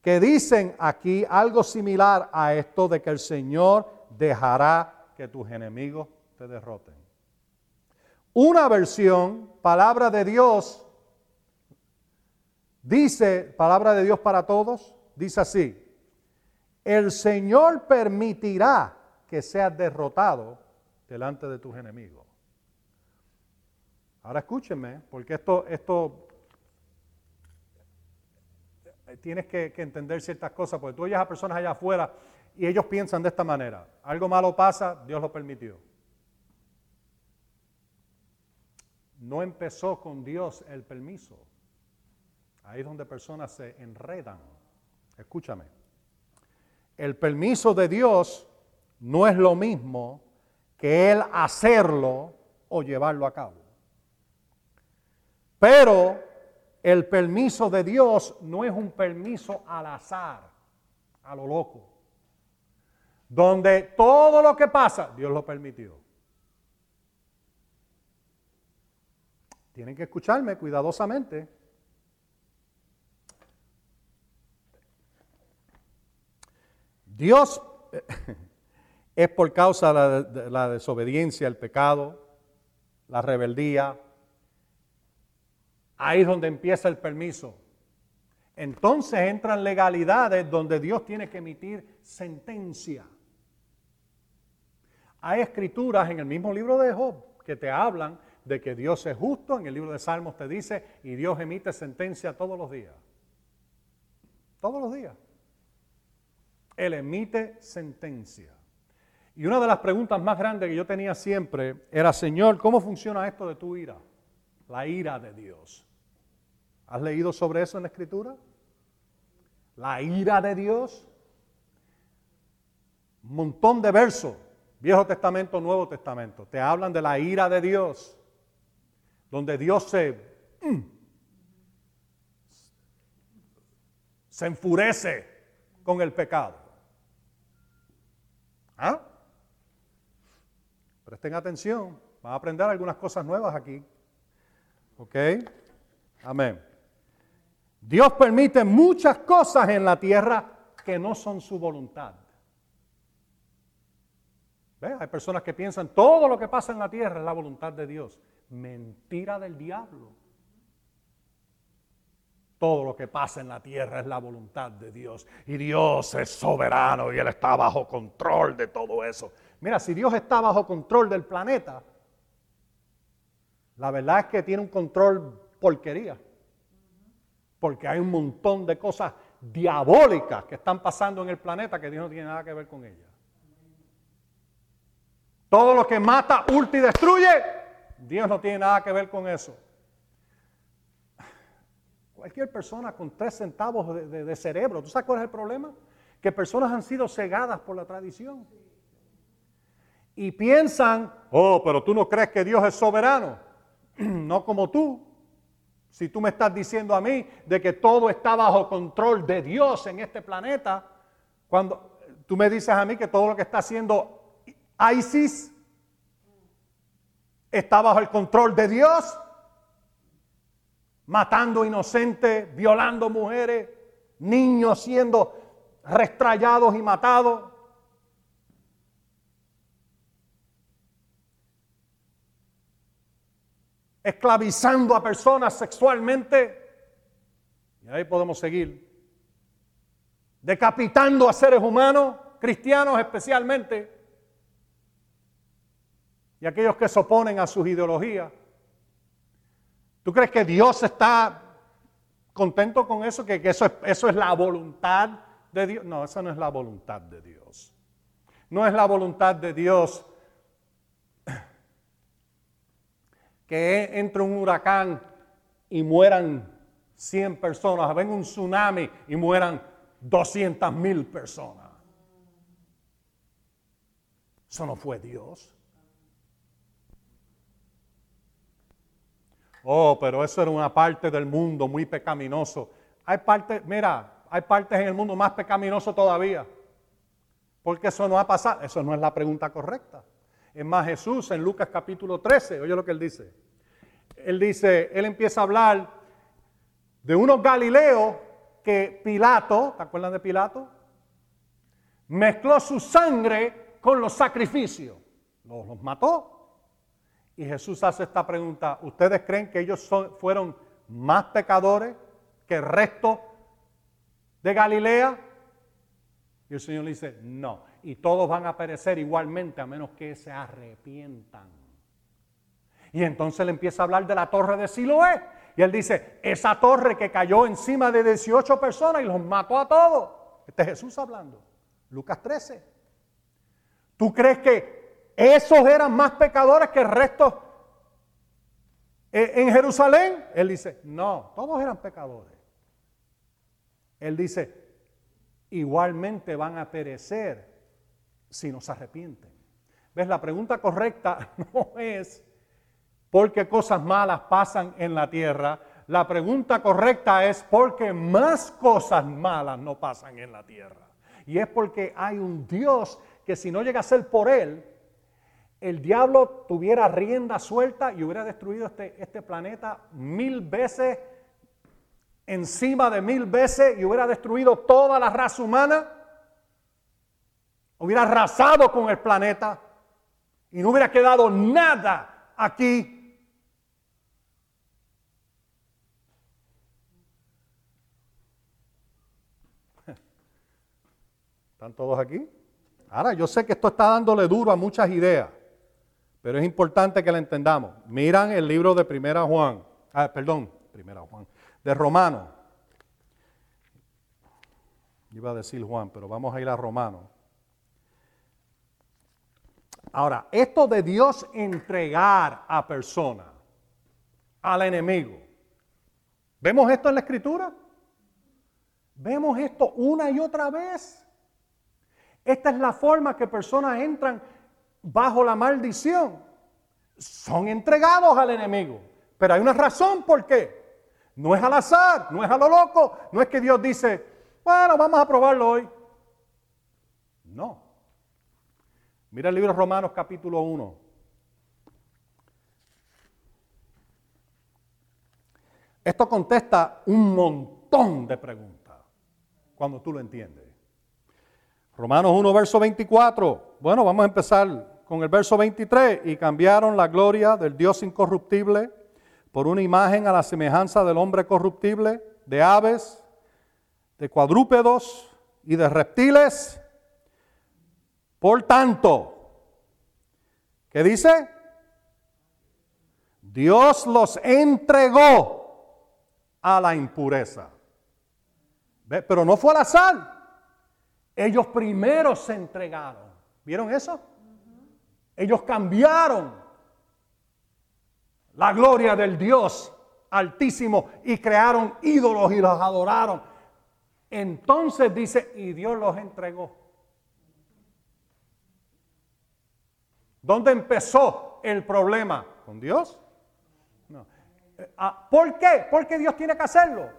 que dicen aquí algo similar a esto de que el Señor dejará que tus enemigos te derroten. Una versión, palabra de Dios, dice, palabra de Dios para todos, dice así, el Señor permitirá que seas derrotado delante de tus enemigos. Ahora escúchenme, porque esto, esto tienes que, que, entender ciertas cosas, porque tú oyes a personas allá afuera y ellos piensan de esta manera, algo malo pasa, Dios lo permitió. no empezó con Dios el permiso. Ahí es donde personas se enredan. Escúchame. El permiso de Dios no es lo mismo que Él hacerlo o llevarlo a cabo. Pero el permiso de Dios no es un permiso al azar, a lo loco, donde todo lo que pasa, Dios lo permitió. Tienen que escucharme cuidadosamente. Dios es por causa de la, desobediencia, el pecado, la rebeldía. Ahí es donde empieza el permiso. Entonces entran legalidades donde Dios tiene que emitir sentencia. Hay escrituras en el mismo libro de Job que te hablan de que Dios es justo. En el libro de Salmos te dice, y Dios emite sentencia todos los días. Todos los días. Él emite sentencia. Y una de las preguntas más grandes que yo tenía siempre era, Señor, ¿cómo funciona esto de tu ira? La ira de Dios. ¿Has leído sobre eso en la Escritura? La ira de Dios. Un montón de versos, Viejo Testamento, Nuevo Testamento, te hablan de la ira de Dios donde Dios se, mm, se enfurece con el pecado. ¿Ah? Presten atención, van a aprender algunas cosas nuevas aquí. ¿Ok? Amén. Dios permite muchas cosas en la tierra que no son su voluntad. ¿Ve? Hay personas que piensan todo lo que pasa en la tierra es la voluntad de Dios. Mentira del diablo. Todo lo que pasa en la tierra es la voluntad de Dios. Y Dios es soberano y Él está bajo control de todo eso. Mira, si Dios está bajo control del planeta, la verdad es que tiene un control porquería. Porque hay un montón de cosas diabólicas que están pasando en el planeta que Dios no tiene nada que ver con ellas. Todo lo que mata, ulti y destruye, Dios no tiene nada que ver con eso. Cualquier persona con tres centavos de, cerebro, ¿tú sabes cuál es el problema? Que personas han sido cegadas por la tradición. Y piensan, oh, pero tú no crees que Dios es soberano. no como tú. Si tú me estás diciendo a mí de que todo está bajo control de Dios en este planeta, cuando tú me dices a mí que todo lo que está haciendo ISIS está bajo el control de Dios, matando inocentes, violando mujeres, niños siendo restrayados y matados. Esclavizando a personas sexualmente. Y ahí podemos seguir. Decapitando a seres humanos, cristianos especialmente. Y aquellos que se oponen a sus ideologías. ¿Tú crees que Dios está contento con eso? ¿Que, eso, es, eso es la voluntad de Dios? No, esa no es la voluntad de Dios. No es la voluntad de Dios que entre un huracán y mueran 100 personas, venga un tsunami y mueran 200 mil personas. Eso no fue Dios. Oh, pero eso era una parte del mundo muy pecaminoso. Hay partes, mira, hay partes en el mundo más pecaminoso todavía. Porque eso no ha pasado. Eso no es la pregunta correcta. Es más, Jesús en Lucas capítulo 13, oye lo que él dice. Él dice, él empieza a hablar de unos galileos que Pilato, ¿te acuerdan de Pilato? Mezcló su sangre con los sacrificios. Los, mató. Y Jesús hace esta pregunta, ¿ustedes creen que ellos fueron más pecadores que el resto de Galilea? Y el Señor le dice, no, y todos van a perecer igualmente a menos que se arrepientan. Y entonces le empieza a hablar de la torre de Siloé. Y él dice, esa torre que cayó encima de 18 personas y los mató a todos. Este es Jesús hablando. Lucas 13. ¿Tú crees que esos eran más pecadores que el resto en Jerusalén? Él dice, no, todos eran pecadores. Él dice, igualmente van a perecer si no se arrepienten. ¿Ves? La pregunta correcta no es por qué cosas malas pasan en la tierra. La pregunta correcta es por qué más cosas malas no pasan en la tierra. Y es porque hay un Dios que si no llega a ser por él, el diablo tuviera rienda suelta y hubiera destruido este, este planeta mil veces, encima de mil veces, y hubiera destruido toda la raza humana hubiera arrasado con el planeta y no hubiera quedado nada aquí. ¿Están todos aquí? Ahora, yo sé que esto está dándole duro a muchas ideas, pero es importante que la entendamos. Miran el libro de Primera Juan, ah, perdón, Primera Juan, de Romano. Iba a decir Juan, pero vamos a ir a Romano. Ahora, esto de Dios entregar a persona al enemigo, ¿vemos esto en la escritura? ¿Vemos esto una y otra vez? Esta es la forma que personas entran bajo la maldición. Son entregados al enemigo. Pero hay una razón por qué. No es al azar, no es a lo loco, no es que Dios dice, bueno, vamos a probarlo hoy. No. Mira el libro de Romanos capítulo 1. Esto contesta un montón de preguntas cuando tú lo entiendes. Romanos 1, verso 24. Bueno, vamos a empezar con el verso 23. Y cambiaron la gloria del Dios incorruptible por una imagen a la semejanza del hombre corruptible, de aves, de cuadrúpedos y de reptiles por tanto, ¿qué dice? Dios los entregó a la impureza. Pero no fue al azar. Ellos primero se entregaron. ¿Vieron eso? Ellos cambiaron la gloria del Dios altísimo y crearon ídolos y los adoraron. Entonces dice, y Dios los entregó. ¿Dónde empezó el problema? ¿Con Dios? No. Eh, ah, ¿Por qué? Porque Dios tiene que hacerlo.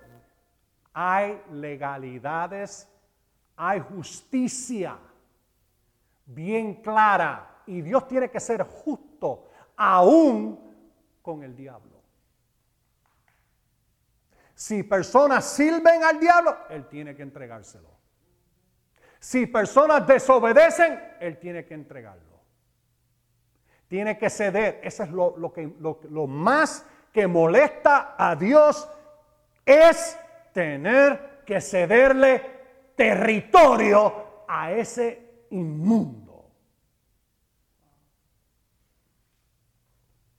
Hay legalidades, hay justicia bien clara y Dios tiene que ser justo aún con el diablo. Si personas sirven al diablo, Él tiene que entregárselo. Si personas desobedecen, Él tiene que entregarlo. Tiene que ceder. Eso es lo, que, lo más que molesta a Dios, es tener que cederle territorio a ese inmundo.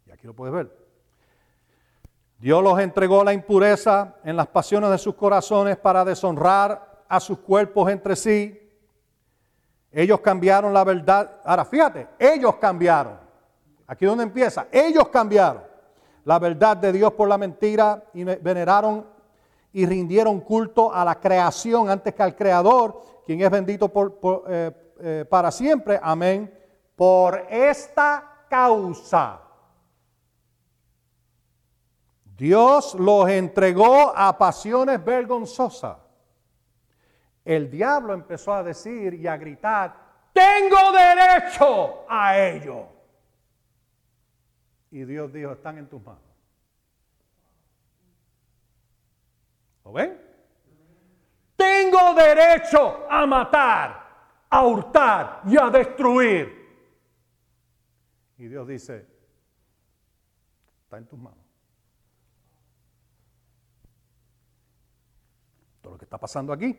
Y aquí lo puedes ver. Dios los entregó la impureza en las pasiones de sus corazones para deshonrar a sus cuerpos entre sí. Ellos cambiaron la verdad. Ahora, fíjate, ellos cambiaron. Aquí donde empieza. Ellos cambiaron la verdad de Dios por la mentira y veneraron y rindieron culto a la creación antes que al Creador, quien es bendito eh, eh, para siempre. Amén. Por esta causa. Dios los entregó a pasiones vergonzosas. El diablo empezó a decir y a gritar, tengo derecho a ello. Y Dios dijo, están en tus manos. ¿Lo ven? Tengo derecho a matar, a hurtar y a destruir. Y Dios dice, está en tus manos. Todo lo que está pasando aquí.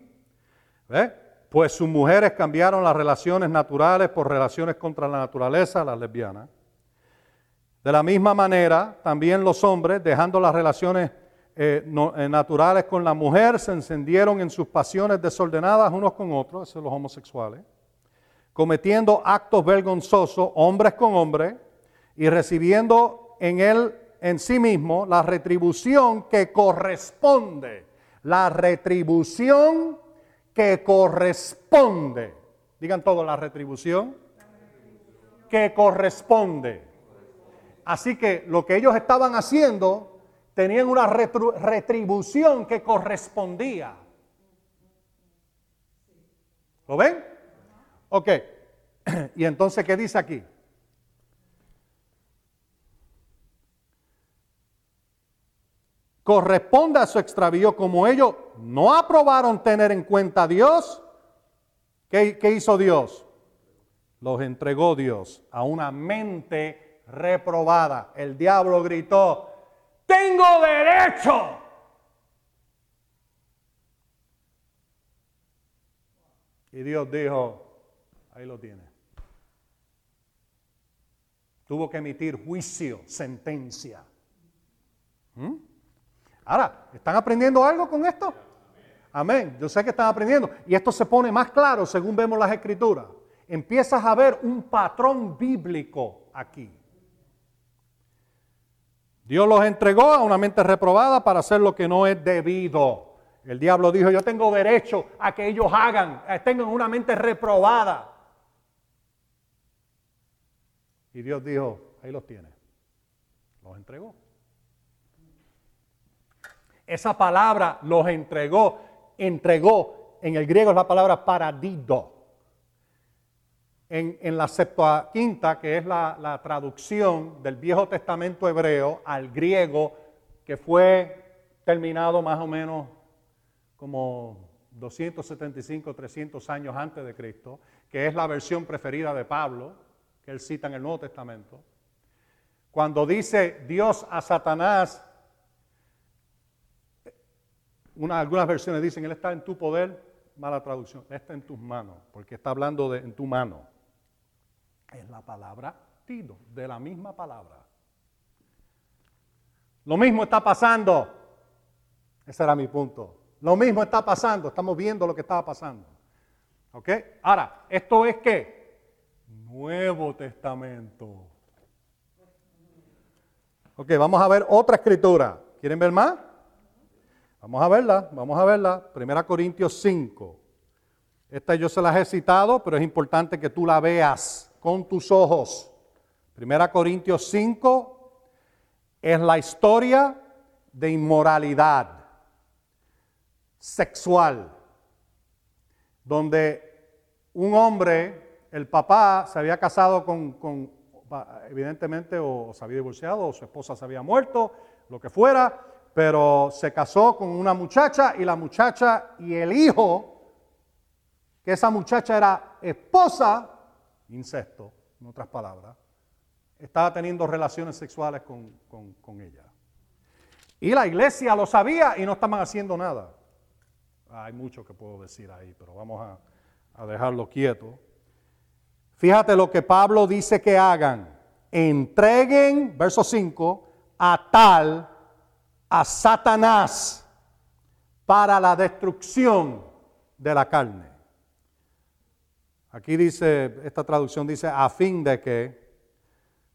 ¿Ve? Pues sus mujeres cambiaron las relaciones naturales por relaciones contra la naturaleza, las lesbianas. De la misma manera, también los hombres, dejando las relaciones eh, eh, naturales con la mujer, se encendieron en sus pasiones desordenadas unos con otros, esos los homosexuales, cometiendo actos vergonzosos, hombres con hombres, y recibiendo en él, en sí mismo, la retribución que corresponde. La retribución que corresponde. Digan todos la retribución que corresponde. Así que lo que ellos estaban haciendo tenían una retribución que correspondía. ¿Lo ven? Ok. Y entonces, ¿qué dice aquí? Corresponde a su extravío como ellos no aprobaron tener en cuenta a Dios. ¿Qué, ¿Qué hizo Dios? Los entregó Dios a una mente reprobada. El diablo gritó, tengo derecho. Y Dios dijo, ahí lo tiene. Tuvo que emitir juicio, sentencia. ¿Mm? Ahora, ¿están aprendiendo algo con esto? Amén. Yo sé que están aprendiendo. Y esto se pone más claro según vemos las escrituras. Empiezas a ver un patrón bíblico aquí. Dios los entregó a una mente reprobada para hacer lo que no es debido. El diablo dijo, yo tengo derecho a que ellos hagan, eh, tengan una mente reprobada. Y Dios dijo, ahí los tiene. Los entregó. Esa palabra los entregó, entregó, en el griego es la palabra paradido en, la Septuaginta, que es la, traducción del Viejo Testamento hebreo al griego, que fue terminado más o menos como 275, 300 años antes de Cristo, que es la versión preferida de Pablo, que él cita en el Nuevo Testamento. Cuando dice Dios a Satanás, una, algunas versiones dicen, Él está en tu poder, mala traducción, está en tus manos, porque está hablando de en tu mano es la palabra tido, de la misma palabra. Lo mismo está pasando. Ese era mi punto. Lo mismo está pasando. Estamos viendo lo que estaba pasando. ¿Ok? Ahora, ¿esto es qué? Nuevo Testamento. Ok, vamos a ver otra escritura. ¿Quieren ver más? Vamos a verla, vamos a verla. Primera Corintios 5. Esta yo se las he citado, pero es importante que tú la veas con tus ojos. Primera Corintios 5 es la historia de inmoralidad sexual, donde un hombre, el papá, se había casado con, evidentemente, o se había divorciado, o su esposa se había muerto, lo que fuera, pero se casó con una muchacha y la muchacha y el hijo, que esa muchacha era esposa incesto, en otras palabras, estaba teniendo relaciones sexuales con, ella. Y la iglesia lo sabía y no estaban haciendo nada. Hay mucho que puedo decir ahí, pero vamos a, a dejarlo quieto. Fíjate lo que Pablo dice que hagan. Entreguen, verso 5, a tal, a Satanás, para la destrucción de la carne. Aquí dice, esta traducción dice, a fin de que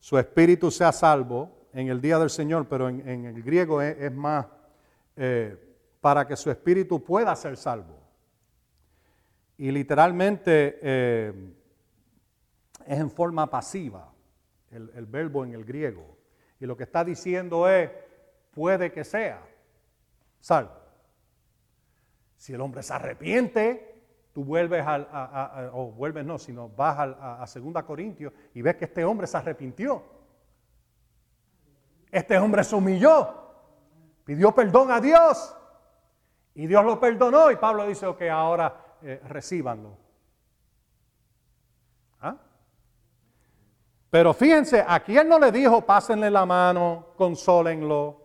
su espíritu sea salvo en el día del Señor, pero en, el griego es, más eh, para que su espíritu pueda ser salvo. Y literalmente eh, es en forma pasiva el, el verbo en el griego. Y lo que está diciendo es, puede que sea salvo. Si el hombre se arrepiente, tú vuelves al, o vuelves no, sino vas a, a 2 Corintios y ves que este hombre se arrepintió. Este hombre se humilló, pidió perdón a Dios y Dios lo perdonó y Pablo dice, ok, ahora eh, recíbanlo. ¿Ah? Pero fíjense, aquí él no le dijo, pásenle la mano, consólenlo.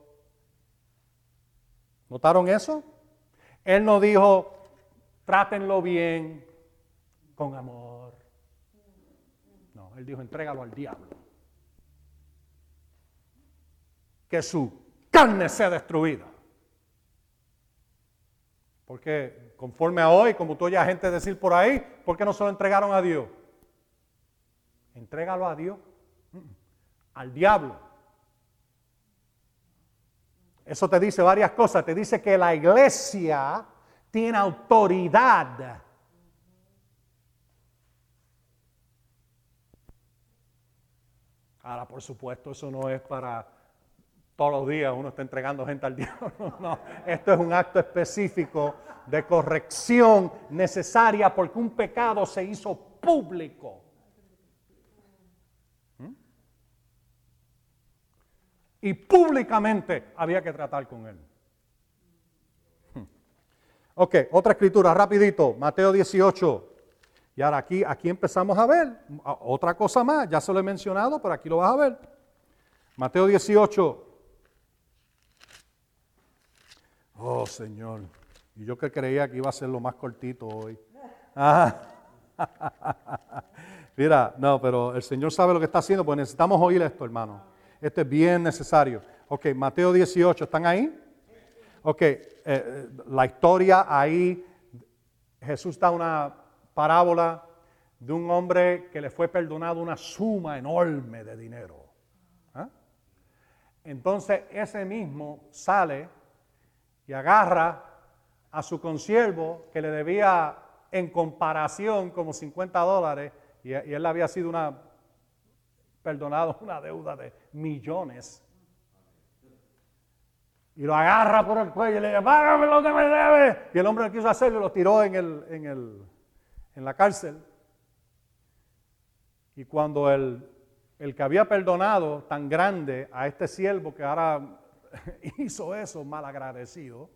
¿Notaron eso? Él no dijo, trátenlo bien, con amor. No, él dijo, entrégalo al diablo. Que su carne sea destruida. Porque conforme a hoy, como tú oyes gente decir por ahí, ¿por qué no se lo entregaron a Dios? Entrégalo a Dios, al diablo. Eso te dice varias cosas. Te dice que la iglesia tiene autoridad. Ahora, por supuesto, eso no es para todos los días uno está entregando gente al diablo. No, esto es un acto específico de corrección necesaria porque un pecado se hizo público. ¿Mm? Y públicamente había que tratar con él. Ok, otra escritura, rapidito, Mateo 18. Y ahora aquí, aquí empezamos a ver otra cosa más, ya se lo he mencionado, pero aquí lo vas a ver. Mateo 18, Oh, Señor. Y yo que creía que iba a ser lo más cortito hoy. Mira, no, pero el Señor sabe lo que está haciendo, pues necesitamos oír esto, hermano. Esto es bien necesario. Ok, Mateo 18, ¿están ahí? Ok, eh, la historia ahí, Jesús da una parábola de un hombre que le fue perdonado una suma enorme de dinero. ¿Ah? Entonces ese mismo sale y agarra a su consiervo que le debía en comparación como 50 dólares y, él había sido una, perdonado una deuda de millones. Y lo agarra por el cuello y le dice, págame lo que me debe. Y el hombre no quiso hacerlo y lo tiró en, el, en, el, en la cárcel. Y cuando el, el que había perdonado tan grande a este siervo que ahora hizo eso mal agradecido,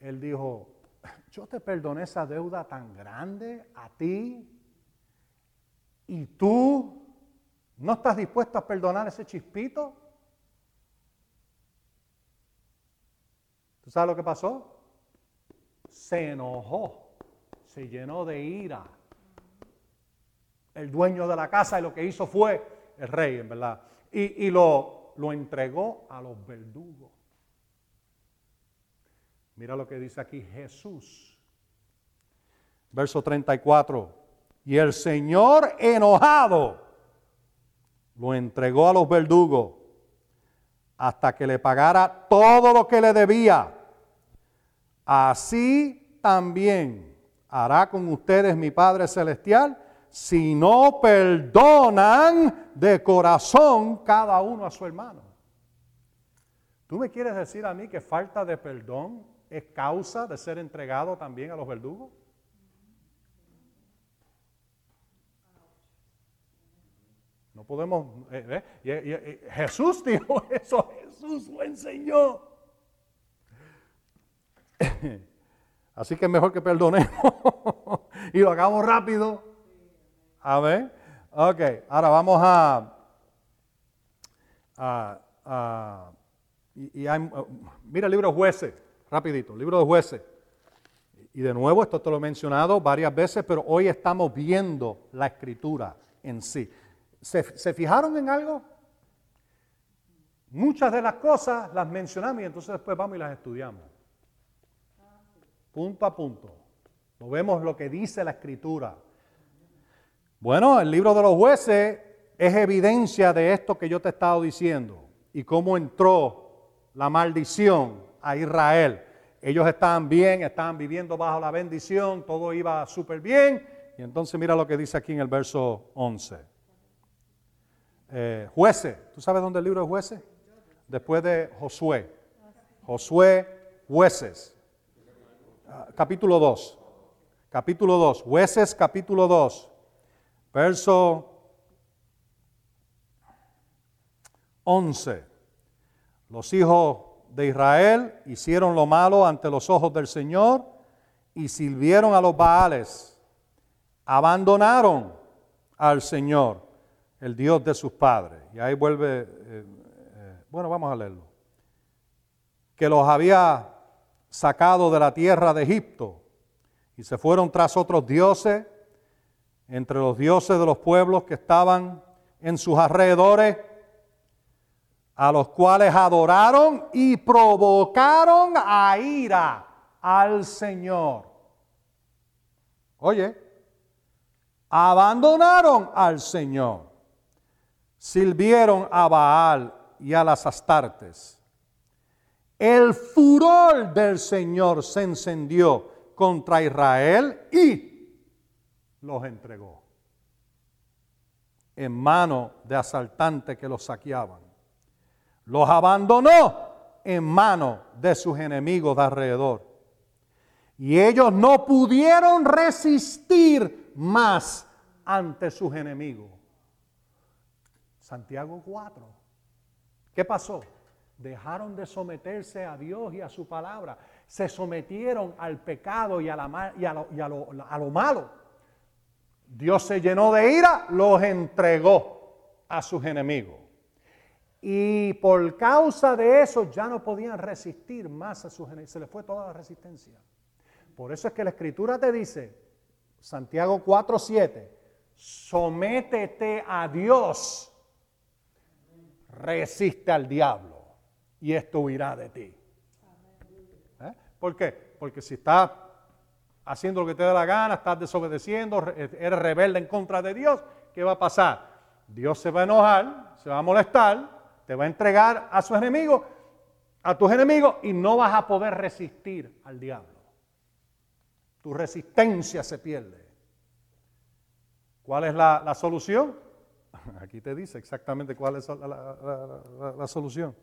él dijo, yo te perdoné esa deuda tan grande a ti y tú no estás dispuesto a perdonar ese chispito. ¿Tú sabes lo que pasó? Se enojó, se llenó de ira. El dueño de la casa y lo que hizo fue el rey, en verdad y, lo, lo entregó a los verdugos. Mira lo que dice aquí Jesús. Verso 34. Y el Señor enojado lo entregó a los verdugos hasta que le pagara todo lo que le debía. Así también hará con ustedes mi Padre Celestial si no perdonan de corazón cada uno a su hermano. ¿Tú me quieres decir a mí que falta de perdón es causa de ser entregado también a los verdugos? No podemos... Eh, eh, Jesús dijo eso, Jesús lo enseñó. Así que es mejor que perdonemos y lo hagamos rápido. Amén. ok, ahora vamos a... a, a y, uh, mira el libro de jueces, rapidito, libro de jueces. Y de nuevo, esto te lo he mencionado varias veces, pero hoy estamos viendo la escritura en sí. ¿Se, ¿se fijaron en algo? Muchas de las cosas las mencionamos y entonces después vamos y las estudiamos. Punto a punto. No vemos lo que dice la escritura. Bueno, el libro de los jueces es evidencia de esto que yo te he estado diciendo y cómo entró la maldición a Israel. Ellos estaban bien, estaban viviendo bajo la bendición, todo iba súper bien. Y entonces mira lo que dice aquí en el verso 11. Eh, jueces, ¿tú sabes dónde el libro de jueces? después de Josué. Josué, jueces. Ah, capítulo 2. Capítulo 2. Jueces, capítulo 2. Verso 11. Los hijos de Israel hicieron lo malo ante los ojos del Señor y sirvieron a los Baales. Abandonaron al Señor, el Dios de sus padres. Y ahí vuelve eh, bueno, vamos a leerlo. Que los había sacado de la tierra de Egipto y se fueron tras otros dioses, entre los dioses de los pueblos que estaban en sus alrededores, a los cuales adoraron y provocaron a ira al Señor. Oye, abandonaron al Señor, sirvieron a Baal y a las astartes. El furor del Señor se encendió contra Israel y los entregó en mano de asaltantes que los saqueaban. Los abandonó en mano de sus enemigos de alrededor. Y ellos no pudieron resistir más ante sus enemigos. Santiago 4. ¿Qué pasó? Dejaron de someterse a Dios y a su palabra. Se sometieron al pecado y a, lo, malo. Dios se llenó de ira, los entregó a sus enemigos. Y por causa de eso ya no podían resistir más a sus enemigos. Se les fue toda la resistencia. Por eso es que la escritura te dice, Santiago 4:7, sométete a Dios resiste al diablo y esto huirá de ti. ¿Eh? ¿Por qué? Porque si estás haciendo lo que te da la gana, estás desobedeciendo, eres rebelde en contra de Dios, ¿qué va a pasar? Dios se va a enojar, se va a molestar, te va a entregar a sus enemigos, a tus enemigos y no vas a poder resistir al diablo. Tu resistencia se pierde. ¿Cuál es la, la solución? Aquí te dice exactamente cuál es la, solución.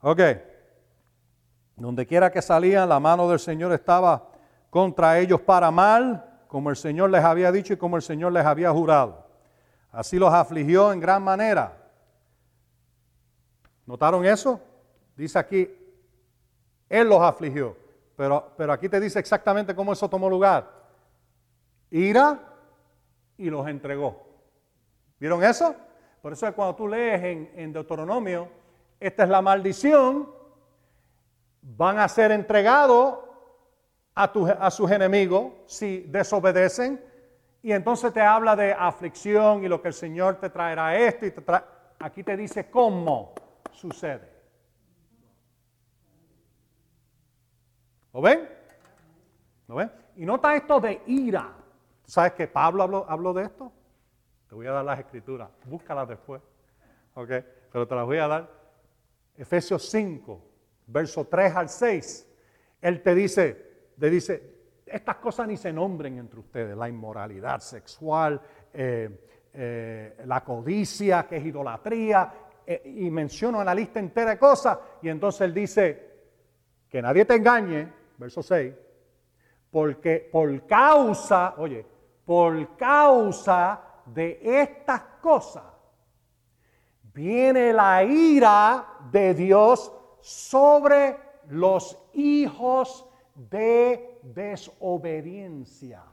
Ok. Donde quiera que salían, la mano del Señor estaba contra ellos para mal, como el Señor les había dicho y como el Señor les había jurado. Así los afligió en gran manera. ¿Notaron eso? Dice aquí, Él los afligió. Pero, pero aquí te dice exactamente cómo eso tomó lugar. Ira y los entregó. ¿Vieron eso? Por eso es cuando tú lees en, Deuteronomio, esta es la maldición, van a ser entregados a, sus enemigos si desobedecen, y entonces te habla de aflicción y lo que el Señor te traerá esto y te aquí te dice cómo sucede. ¿Lo ven? ¿Lo ven? Y nota esto de ira. ¿Sabes que Pablo habló de esto? Te voy a dar las escrituras, búscalas después. ¿Ok? Pero te las voy a dar. Efesios 5, verso 3 al 6. Él te dice, te dice, estas cosas ni se nombren entre ustedes, la inmoralidad sexual, eh, eh, la codicia, que es idolatría, eh, y menciono en la lista entera de cosas, y entonces él dice, que nadie te engañe, verso 6, porque por causa, oye, por causa de estas cosas, viene la ira de Dios sobre los hijos de desobediencia.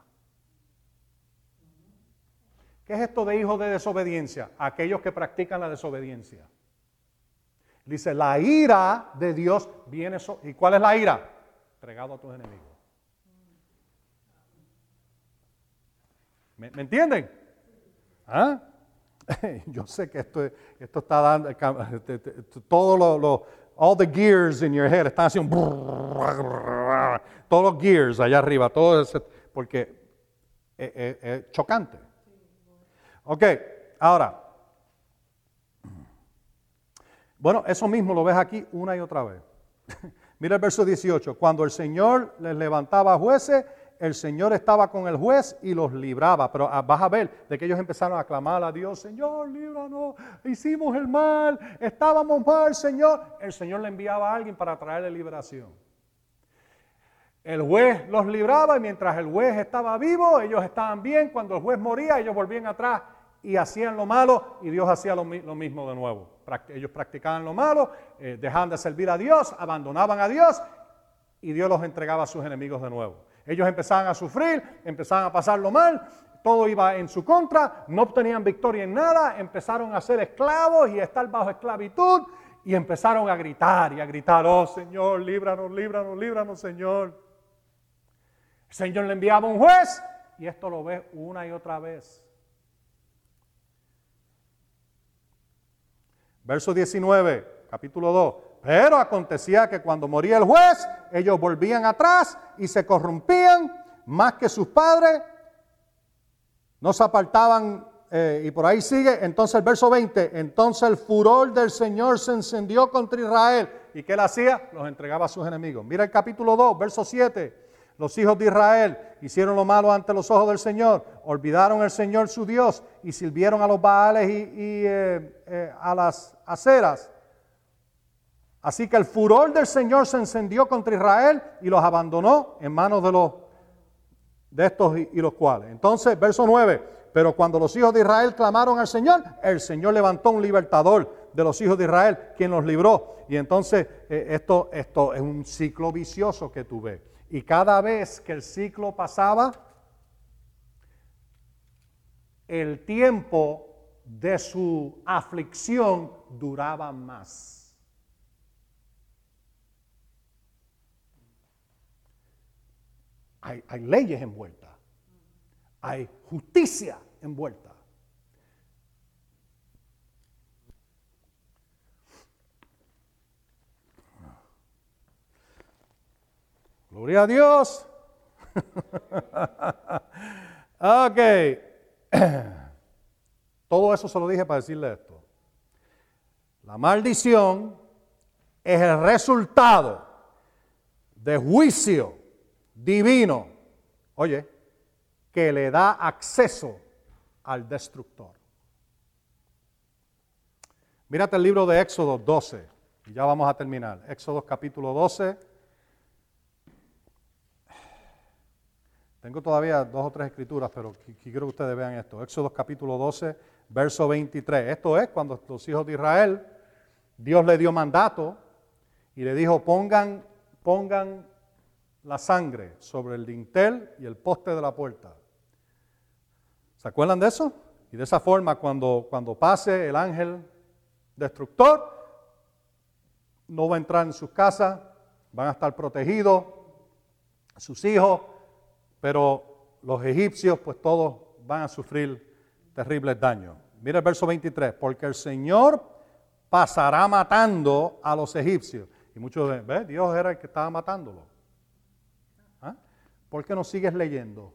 ¿Qué es esto de hijos de desobediencia? Aquellos que practican la desobediencia. Dice, la ira de Dios viene... ¿Y cuál es la ira? Entregado a tus enemigos. ¿Me, entienden? ¿Ah? Yo sé que esto, esto está dando, todos los, all the gears in your head están haciendo, todos los gears allá arriba, todo porque es chocante. Ok, ahora, bueno, eso mismo lo ves aquí una y otra vez. Mira el verso 18, cuando el Señor les levantaba jueces, el Señor estaba con el juez y los libraba. Pero ah, vas a ver de que ellos empezaron a clamar a Dios, Señor, líbranos, hicimos el mal, estábamos mal, Señor. El Señor le enviaba a alguien para traerle liberación. El juez los libraba y mientras el juez estaba vivo, ellos estaban bien. Cuando el juez moría, ellos volvían atrás y hacían lo malo y Dios hacía lo, mismo de nuevo. Ellos practicaban lo malo, eh, dejaban de servir a Dios, abandonaban a Dios y Dios los entregaba a sus enemigos de nuevo. Ellos empezaban a sufrir, empezaban a pasarlo mal, todo iba en su contra, no obtenían victoria en nada, empezaron a ser esclavos y a estar bajo esclavitud y empezaron a gritar y a gritar, oh Señor, líbranos, líbranos, líbranos, Señor. El Señor le enviaba un juez y esto lo ve una y otra vez. Verso 19, capítulo 2. Pero acontecía que cuando moría el juez, ellos volvían atrás y se corrompían más que sus padres. No se apartaban eh, y por ahí sigue. Entonces el verso 20, entonces el furor del Señor se encendió contra Israel. ¿Y qué él hacía? Los entregaba a sus enemigos. Mira el capítulo 2, verso 7. Los hijos de Israel hicieron lo malo ante los ojos del Señor, olvidaron al Señor su Dios y sirvieron a los Baales y, eh, eh, a las aceras. Así que el furor del Señor se encendió contra Israel y los abandonó en manos de los de estos y, los cuales. Entonces, verso 9, pero cuando los hijos de Israel clamaron al Señor, el Señor levantó un libertador de los hijos de Israel, quien los libró. Y entonces eh, esto, esto es un ciclo vicioso que tú ves. Y cada vez que el ciclo pasaba, el tiempo de su aflicción duraba más. Hay, leyes envueltas, hay justicia envuelta. Gloria a Dios. ok. Todo eso se lo dije para decirle esto. La maldición es el resultado de juicio divino, oye, que le da acceso al destructor. Mírate el libro de Éxodo 12, y ya vamos a terminar. Éxodo capítulo 12. Tengo todavía dos o tres escrituras, pero quiero que ustedes vean esto. Éxodo capítulo 12, verso 23. Esto es cuando los hijos de Israel, Dios le dio mandato y le dijo, pongan, pongan la sangre sobre el dintel y el poste de la puerta. ¿Se acuerdan de eso? Y de esa forma, cuando, cuando pase el ángel destructor, no va a entrar en sus casas, van a estar protegidos, sus hijos, pero los egipcios pues todos van a sufrir terribles daños. Mira el verso 23, porque el Señor pasará matando a los egipcios. Y muchos ven, ¿ves? Dios era el que estaba matándolo. ¿Por qué no sigues leyendo?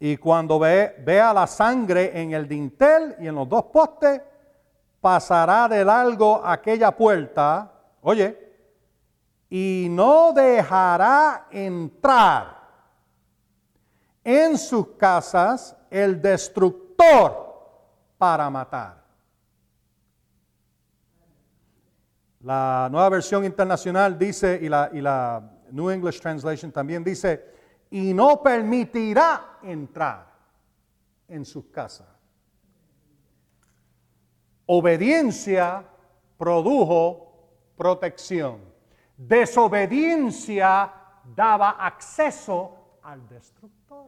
Y cuando ve, vea la sangre en el dintel y en los dos postes, pasará de largo aquella puerta. Oye, y no dejará entrar en sus casas el destructor para matar. La nueva versión internacional dice, y la, New English Translation también dice, y no permitirá entrar en sus casas. Obediencia produjo protección. Desobediencia daba acceso al destructor.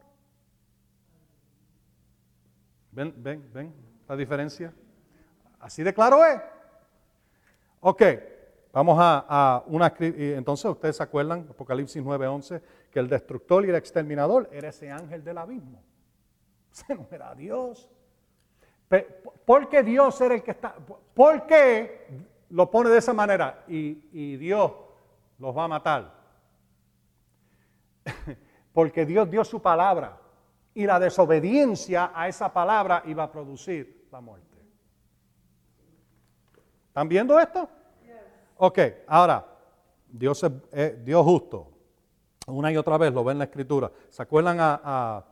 ¿Ven, ven, ven la diferencia? Así de claro es. Ok, vamos a, una... Entonces ustedes se acuerdan, Apocalipsis 9:11, que el destructor y el exterminador era ese ángel del abismo. Ese no era Dios. ¿Por qué Dios era el que está? ¿Por qué lo pone de esa manera y, y Dios los va a matar? Porque Dios dio su palabra y la desobediencia a esa palabra iba a producir la muerte. ¿Están viendo esto? Ok, ahora, Dios es Dios justo. Una y otra vez lo ven en la escritura. ¿Se acuerdan a,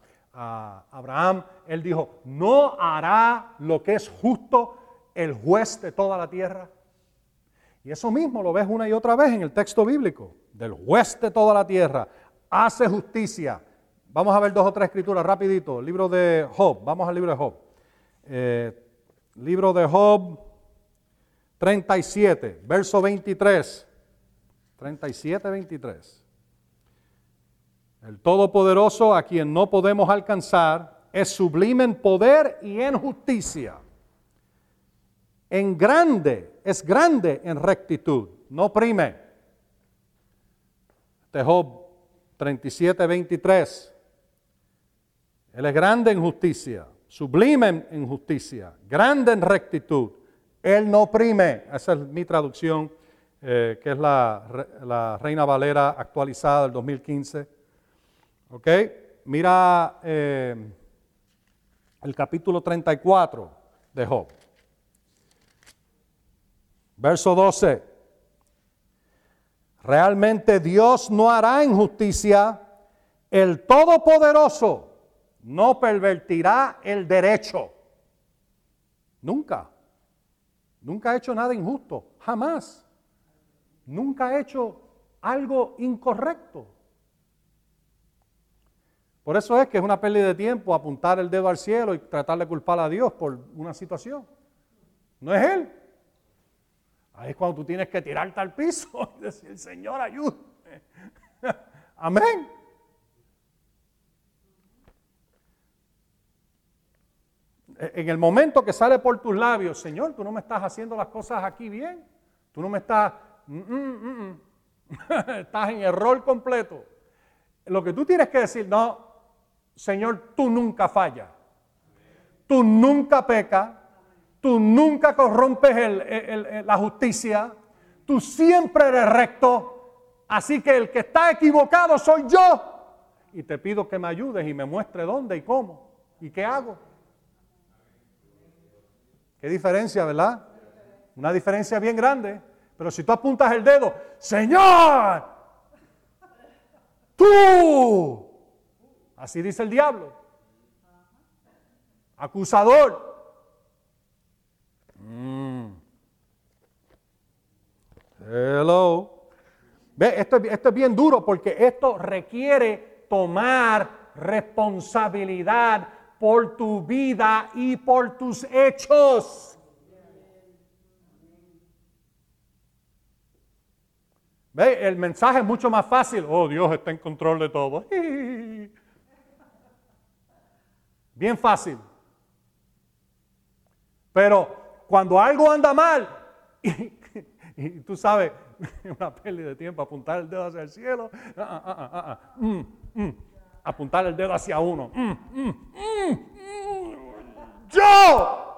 Abraham? Él dijo, no hará lo que es justo el juez de toda la tierra. Y eso mismo lo ves una y otra vez en el texto bíblico, del juez de toda la tierra. Hace justicia, Vamos a ver dos o tres escrituras rapidito. libro de Job, vamos al libro de Job. Eh, libro de Job 37, verso 23. 37, 23. El Todopoderoso a quien no podemos alcanzar es sublime en poder y en justicia. En grande, es grande en rectitud, no prime. Este Job 37, 23. Él es grande en justicia, sublime en justicia, grande en rectitud. Él no oprime. Esa es mi traducción, eh, que es la, Reina Valera actualizada del 2015. ¿Ok? Mira eh, el capítulo 34 de Job. Verso 12. Realmente Dios no hará injusticia. El Todopoderoso no pervertirá el derecho. Nunca. Nunca ha hecho nada injusto, jamás. Nunca ha hecho algo incorrecto. Por eso es que es una pérdida de tiempo apuntar el dedo al cielo y tratar de culpar a Dios por una situación. No es Él. Ahí es cuando tú tienes que tirarte al piso y decir, Señor, ayúdame. Amén. En el momento que sale por tus labios, Señor, tú no me estás haciendo las cosas aquí bien, tú no me estás, mm, mm, mm, estás en error completo. Lo que tú tienes que decir, no, Señor, tú nunca fallas, tú nunca pecas, tú nunca corrompes la justicia, tú siempre eres recto, así que el que está equivocado soy yo. Y te pido que me ayudes y me muestre dónde y cómo y qué hago. Qué diferencia, ¿verdad? Una diferencia bien grande. Pero si tú apuntas el dedo, Señor, tú, así dice el diablo, acusador. Mm. Hello. Ve, esto, esto es bien duro porque esto requiere tomar responsabilidad por tu vida y por tus hechos. ¿Ve? El mensaje es mucho más fácil. Oh, Dios está en control de todo. Bien fácil. Pero cuando algo anda mal, y, tú sabes, una pérdida de tiempo, apuntar el dedo hacia el cielo, mm, mm apuntar el dedo hacia uno. Mm, mm, mm, yo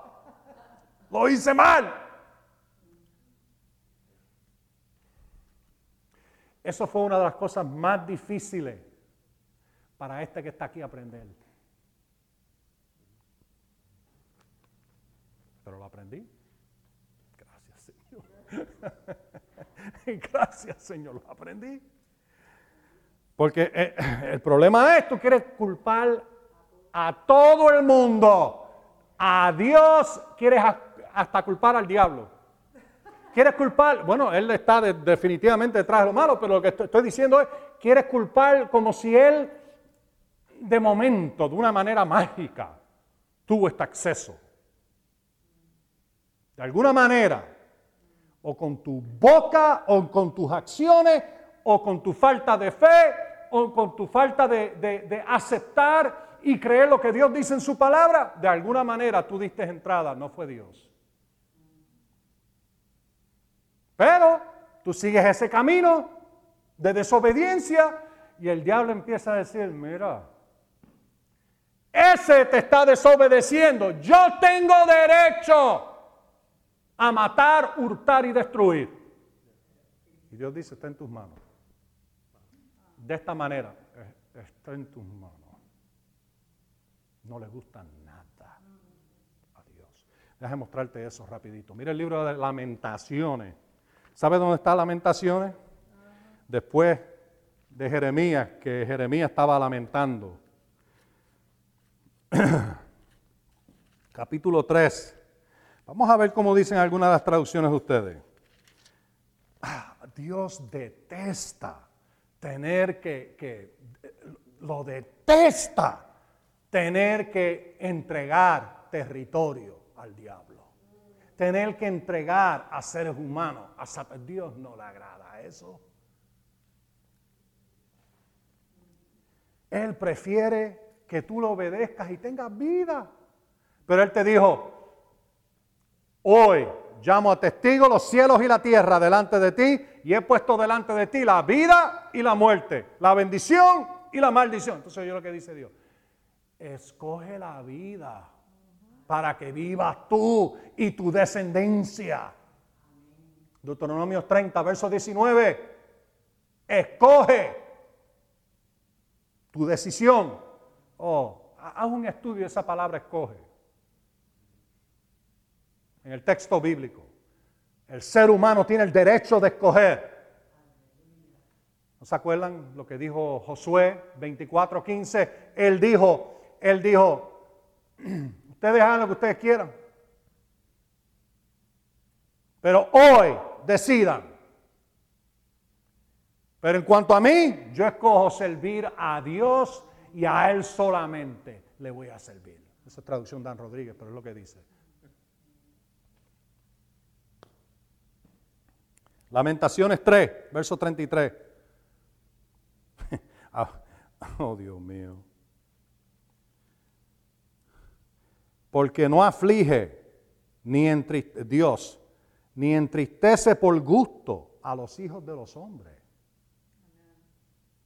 lo hice mal. Eso fue una de las cosas más difíciles para este que está aquí aprender. Pero lo aprendí. Gracias, Señor. Gracias, Señor, lo aprendí. Porque eh, el problema es, tú quieres culpar a todo el mundo. A Dios quieres hasta culpar al diablo. Quieres culpar, bueno, él está definitivamente detrás de lo malo, pero lo que estoy diciendo es, quieres culpar como si él de momento, de una manera mágica, tuvo este acceso. De alguna manera, o con tu boca, o con tus acciones, o con tu falta de fe, o con tu falta de, aceptar y creer lo que Dios dice en su palabra, de alguna manera tú diste entrada, no fue Dios. Pero tú sigues ese camino de desobediencia y el diablo empieza a decir, mira, ese te está desobedeciendo. Yo tengo derecho a matar, hurtar y destruir. Y Dios dice, está en tus manos. De esta manera, está en tus manos. No le gusta nada a Dios. Déjame mostrarte eso rapidito. Mira el libro de lamentaciones. ¿Sabe dónde está lamentaciones? Después de Jeremías, que Jeremías estaba lamentando. Capítulo 3. Vamos a ver cómo dicen algunas de las traducciones de ustedes. Ah, Dios detesta tener que, que, lo detesta tener que entregar territorio al diablo. Tener que entregar a seres humanos. A Dios no le agrada eso. Él prefiere que tú lo obedezcas y tengas vida. Pero Él te dijo, hoy llamo a testigo los cielos y la tierra delante de ti y he puesto delante de ti la vida y la muerte, la bendición y la maldición. Entonces yo lo que dice Dios, escoge la vida para que vivas tú y tu descendencia. Deuteronomio 30, verso 19. Escoge tu decisión. Oh, haz un estudio de esa palabra escoge. En el texto bíblico. El ser humano tiene el derecho de escoger. ¿No se acuerdan lo que dijo Josué 24:15? Él dijo, él dijo, ustedes hagan lo que ustedes quieran. Pero hoy decidan. Pero en cuanto a mí, yo escojo servir a Dios y a Él solamente le voy a servir. Esa es traducción de Dan Rodríguez, pero es lo que dice. Lamentaciones 3, verso 33. Ah, oh, Dios mío. porque no aflige ni entristece, Dios, ni entristece por gusto a los hijos de los hombres.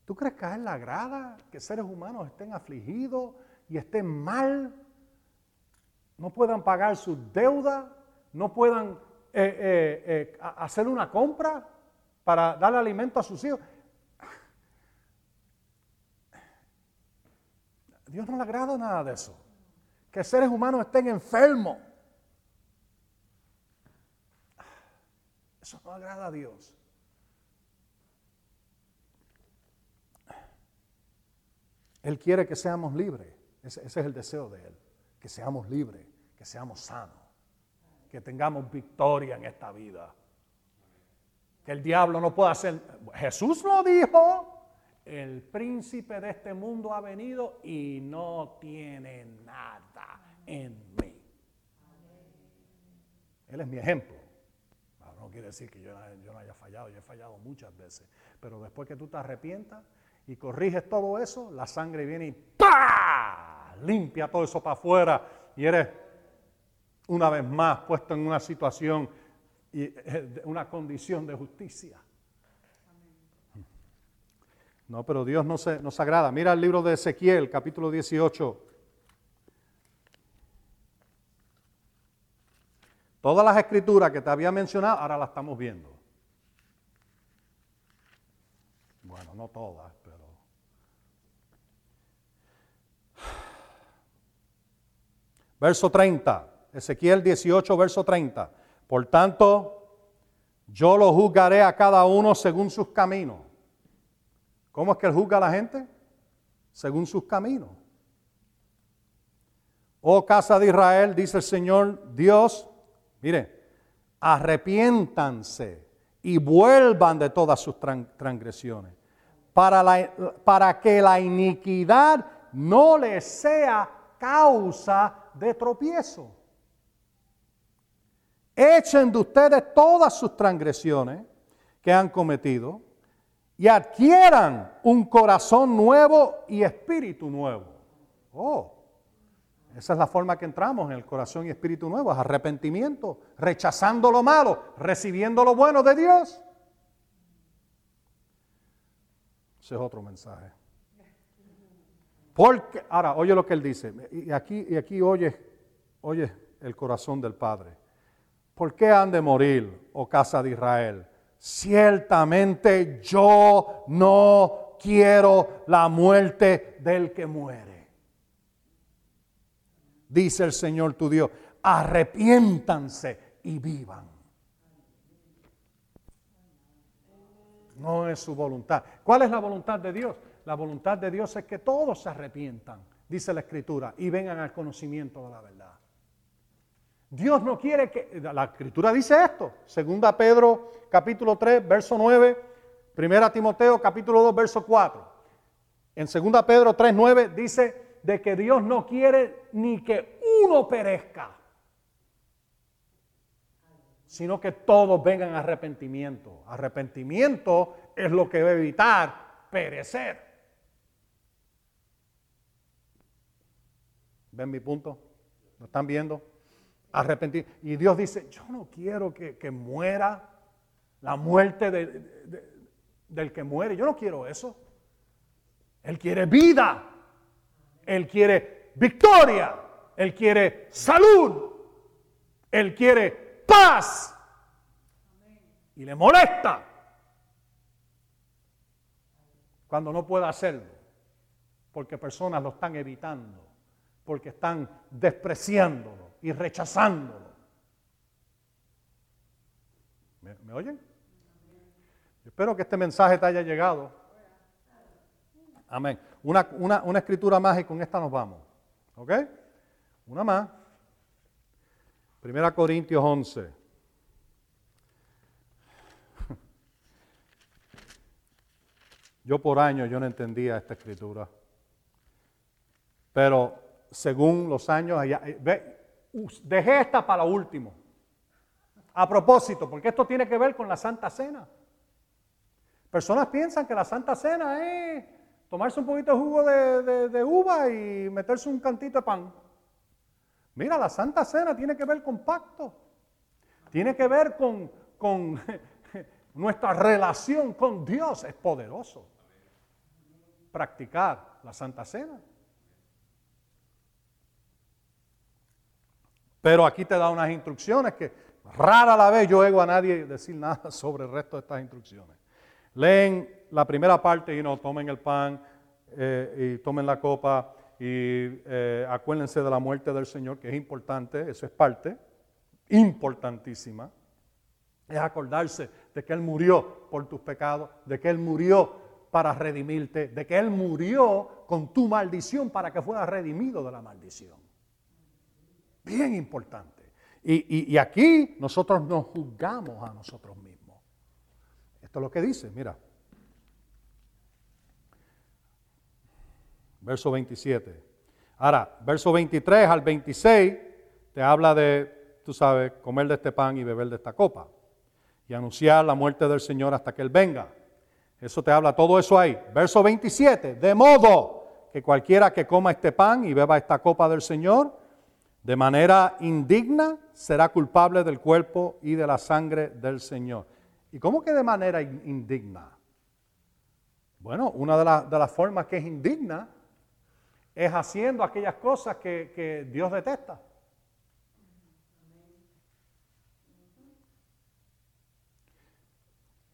¿Tú crees que a Él le agrada que seres humanos estén afligidos y estén mal? No puedan pagar sus deudas, no puedan eh, eh, eh, hacer una compra para darle alimento a sus hijos. Dios no le agrada nada de eso que seres humanos estén enfermos. Eso no agrada a Dios. Él quiere que seamos libres. Ese, es el deseo de Él. Que seamos libres, que seamos sanos, que tengamos victoria en esta vida. Que el diablo no pueda hacer. Jesús lo dijo. El príncipe de este mundo ha venido y no tiene nada en mí. Él es mi ejemplo. No quiere decir que yo, no haya fallado, yo he fallado muchas veces. Pero después que tú te arrepientas y corriges todo eso, la sangre viene y ¡pa! limpia todo eso para afuera y eres una vez más puesto en una situación y eh, una condición de justicia. No, pero Dios no se, nos agrada. Mira el libro de Ezequiel, capítulo 18. Todas las escrituras que te había mencionado, ahora las estamos viendo. Bueno, no todas, pero... Verso 30, Ezequiel 18, verso 30. Por tanto, yo lo juzgaré a cada uno según sus caminos. ¿Cómo es que él juzga a la gente? Según sus caminos. Oh casa de Israel, dice el Señor Dios, Mire, arrepiéntanse y vuelvan de todas sus transgresiones, para, para que la iniquidad no les sea causa de tropiezo. Echen de ustedes todas sus transgresiones que han cometido y adquieran un corazón nuevo y espíritu nuevo. Oh, esa es la forma que entramos en el corazón y espíritu nuevo, arrepentimiento, rechazando lo malo, recibiendo lo bueno de Dios. Ese es otro mensaje. Porque, ahora, oye lo que él dice, y aquí, y aquí oye, oye el corazón del Padre. ¿Por qué han de morir, oh casa de Israel? Ciertamente yo no quiero la muerte del que muere. Dice el Señor tu Dios, arrepiéntanse y vivan. No es su voluntad. ¿Cuál es la voluntad de Dios? La voluntad de Dios es que todos se arrepientan, dice la Escritura, y vengan al conocimiento de la verdad. Dios no quiere que, la escritura dice esto, segunda Pedro capítulo 3, verso 9, primera Timoteo capítulo 2, verso 4. En segunda Pedro 3, 9 dice de que Dios no quiere ni que uno perezca, sino que todos vengan a arrepentimiento. Arrepentimiento es lo que va a evitar perecer. ¿Ven mi punto? ¿Lo están viendo? Arrepentir. Y Dios dice, yo no quiero que, muera la muerte del que muere. Yo no quiero eso. Él quiere vida. Él quiere victoria. Él quiere salud. Él quiere paz. Y le molesta cuando no puede hacerlo. Porque personas lo están evitando. Porque están despreciándolo y rechazándolo. ¿Me, oyen? espero que este mensaje te haya llegado. Amén. Una, una escritura más y con esta nos vamos. ¿Ok? Una más. Primera Corintios 11. Yo por años yo no entendía esta escritura. Pero según los años, eh, ve, dejé esta para último. A propósito, porque esto tiene que ver con la Santa Cena. Personas piensan que la Santa Cena es tomarse un poquito de jugo de, uva y meterse un cantito de pan. Mira, la Santa Cena tiene que ver con pacto. Tiene que ver con, con nuestra relación con Dios. Es poderoso practicar la Santa Cena. Pero aquí te da unas instrucciones que rara la vez yo oigo a nadie decir nada sobre el resto de estas instrucciones. Leen la primera parte y no tomen el pan eh, y tomen la copa y eh, acuérdense de la muerte del Señor, que es importante, eso es parte, importantísima. Es acordarse de que Él murió por tus pecados, de que Él murió para redimirte, de que Él murió con tu maldición para que fueras redimido de la maldición. Bien importante. Y, aquí nosotros nos juzgamos a nosotros mismos. Esto es lo que dice, mira. Verso 27. Ahora, verso 23 al 26 te habla de, tú sabes, comer de este pan y beber de esta copa. Y anunciar la muerte del Señor hasta que Él venga. Eso te habla todo eso ahí. Verso 27. De modo que cualquiera que coma este pan y beba esta copa del Señor, de manera indigna será culpable del cuerpo y de la sangre del Señor. ¿Y cómo que de manera indigna? Bueno, una de, las formas que es indigna es haciendo aquellas cosas que, Dios detesta.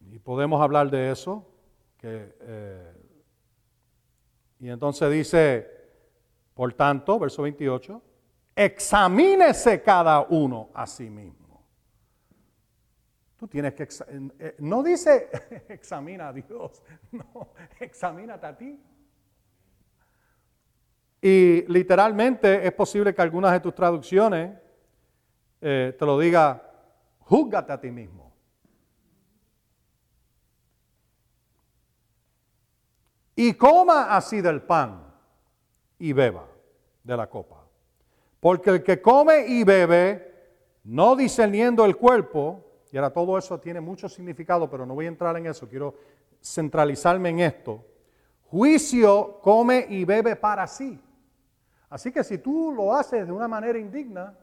Y podemos hablar de eso. Eh, y entonces dice, por tanto, verso 28, examínese cada uno a sí mismo. Tú tienes que, eh, no dice examina a Dios, no, examínate a ti. Y literalmente es posible que algunas de tus traducciones eh, te lo diga, júzgate a ti mismo. Y coma así del pan y beba de la copa. Porque el que come y bebe, no discerniendo el cuerpo, y ahora todo eso tiene mucho significado, pero no voy a entrar en eso, quiero centralizarme en esto. Juicio come y bebe para sí. Así que si tú lo haces de una manera indigna,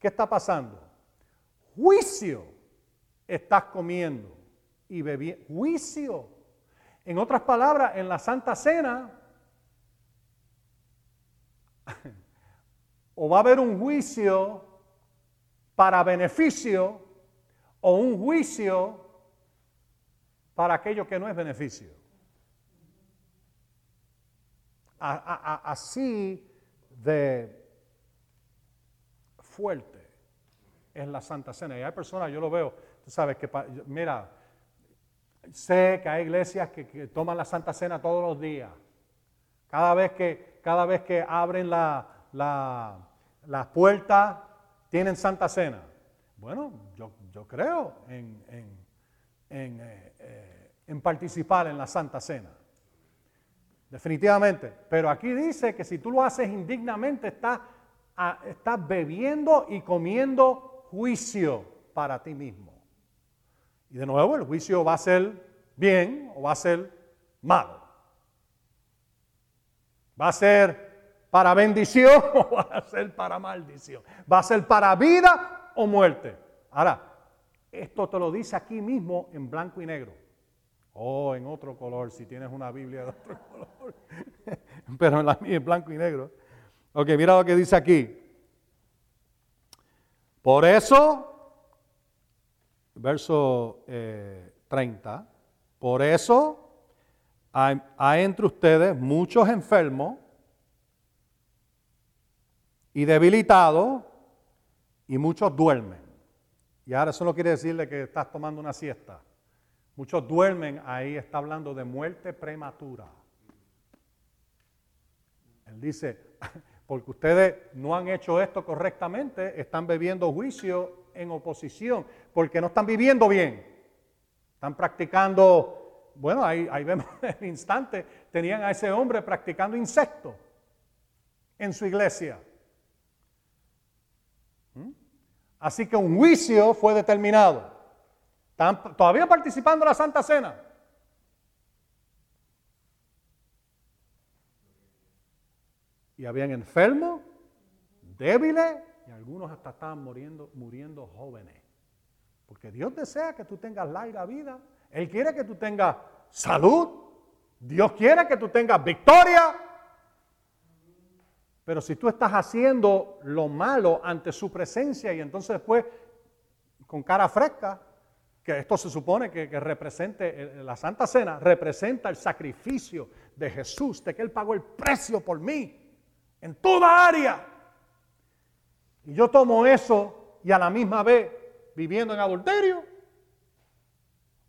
¿qué está pasando? Juicio estás comiendo y bebiendo. Juicio. En otras palabras, en la Santa Cena, o va a haber un juicio para beneficio o un juicio para aquello que no es beneficio. así de fuerte es la Santa Cena. Y hay personas, yo lo veo, tú sabes que, mira, sé que hay iglesias que, toman la Santa Cena todos los días. Cada vez que, cada vez que abren la, las puertas, tienen Santa Cena. Bueno, yo, yo creo en, en, eh, eh, en participar en la Santa Cena. Definitivamente. Pero aquí dice que si tú lo haces indignamente, estás, estás bebiendo y comiendo juicio para ti mismo. Y de nuevo, el juicio va a ser bien o va a ser malo. Va a ser para bendición o va a ser para maldición. Va a ser para vida o muerte. Ahora, esto te lo dice aquí mismo en blanco y negro. O en otro color, si tienes una Biblia de otro color. Pero en la mía blanco y negro. Ok, mira lo que dice aquí. Por eso, verso 30, eh, por eso hay entre ustedes muchos enfermos y debilitados y muchos duermen. Y ahora eso no quiere decirle que estás tomando una siesta. Muchos duermen, ahí está hablando de muerte prematura. Él dice, porque ustedes no han hecho esto correctamente, están bebiendo juicio en oposición, porque no están viviendo bien. Están practicando, bueno, ahí, ahí vemos el instante, tenían a ese hombre practicando insectos en su iglesia. ¿Mm? Así que un juicio fue determinado. Están todavía participando en la Santa Cena. Y habían enfermos, débiles, y algunos hasta estaban muriendo, muriendo jóvenes. Porque Dios desea que tú tengas larga vida. Él quiere que tú tengas salud. Dios quiere que tú tengas victoria. Pero si tú estás haciendo lo malo ante su presencia y entonces después con cara fresca, que esto se supone que, represente, la Santa Cena representa el sacrificio de Jesús, de que Él pagó el precio por mí en toda área. Y yo tomo eso y a la misma vez viviendo en adulterio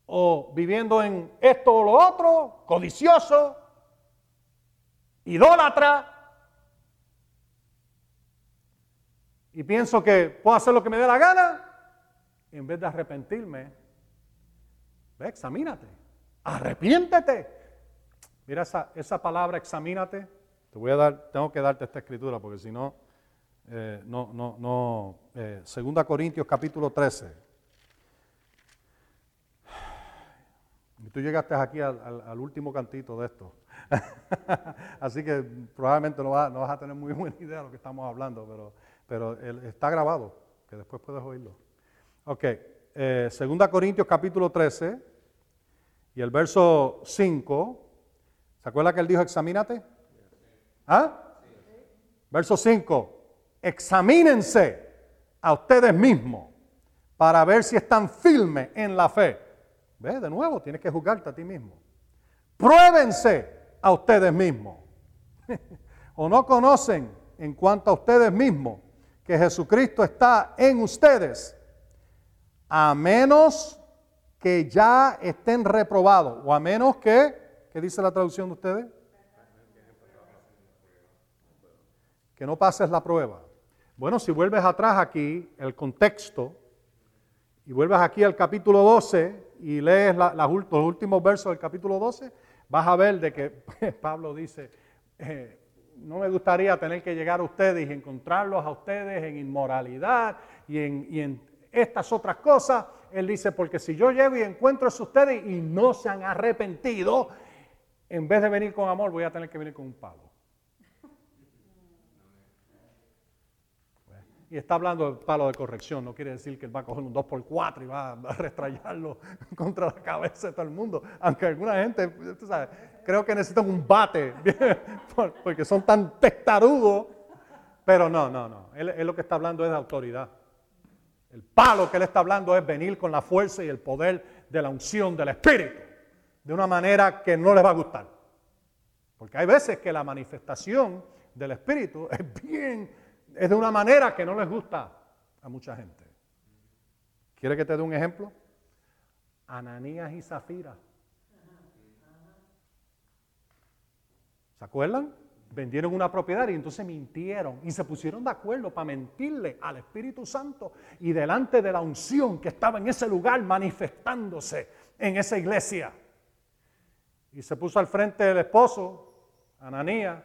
o viviendo en esto o lo otro, codicioso, idólatra, y pienso que puedo hacer lo que me dé la gana, en vez de arrepentirme Ve, examínate. Arrepiéntete. Mira esa, esa palabra, examínate. Te voy a dar, tengo que darte esta escritura porque si no, eh, no, no, no. Eh, segunda Corintios capítulo 13. Y tú llegaste aquí al, último cantito de esto. Así que probablemente no, no, vas a tener muy buena idea de lo que estamos hablando, pero, pero está grabado, que después puedes oírlo. Ok, eh, segunda Corintios capítulo 13, y el verso 5, ¿se acuerda que él dijo examínate? ¿Ah? Verso 5, examínense a ustedes mismos para ver si están firmes en la fe. ¿Ves? De nuevo, tienes que juzgarte a ti mismo. Pruébense a ustedes mismos. o no conocen en cuanto a ustedes mismos que Jesucristo está en ustedes, a menos que ya estén reprobados, o a menos que, ¿qué dice la traducción de ustedes? Que no pases la prueba. Bueno, si vuelves atrás aquí, el contexto, y vuelves aquí al capítulo 12 y lees los últimos versos del capítulo 12, vas a ver de que Pablo dice, eh, no me gustaría tener que llegar a ustedes y encontrarlos a ustedes en inmoralidad y en, estas otras cosas, él dice, porque si yo llego y encuentro a ustedes y no se han arrepentido, en vez de venir con amor voy a tener que venir con un palo. Y está hablando de palo de corrección, no quiere decir que él va a coger un 2x4 y va a restrayarlo contra la cabeza de todo el mundo. Aunque alguna gente, tú sabes, creo que necesitan un bate, porque son tan testarudos. Pero no, no, no. Él, él lo que está hablando es de autoridad. El palo que él está hablando es venir con la fuerza y el poder de la unción del Espíritu, de una manera que no les va a gustar. Porque hay veces que la manifestación del Espíritu es bien, es de una manera que no les gusta a mucha gente. ¿Quiere que te dé un ejemplo? Ananías y Zafira. ¿Se acuerdan? vendieron una propiedad y entonces mintieron y se pusieron de acuerdo para mentirle al Espíritu Santo y delante de la unción que estaba en ese lugar manifestándose en esa iglesia. Y se puso al frente del esposo, Ananías,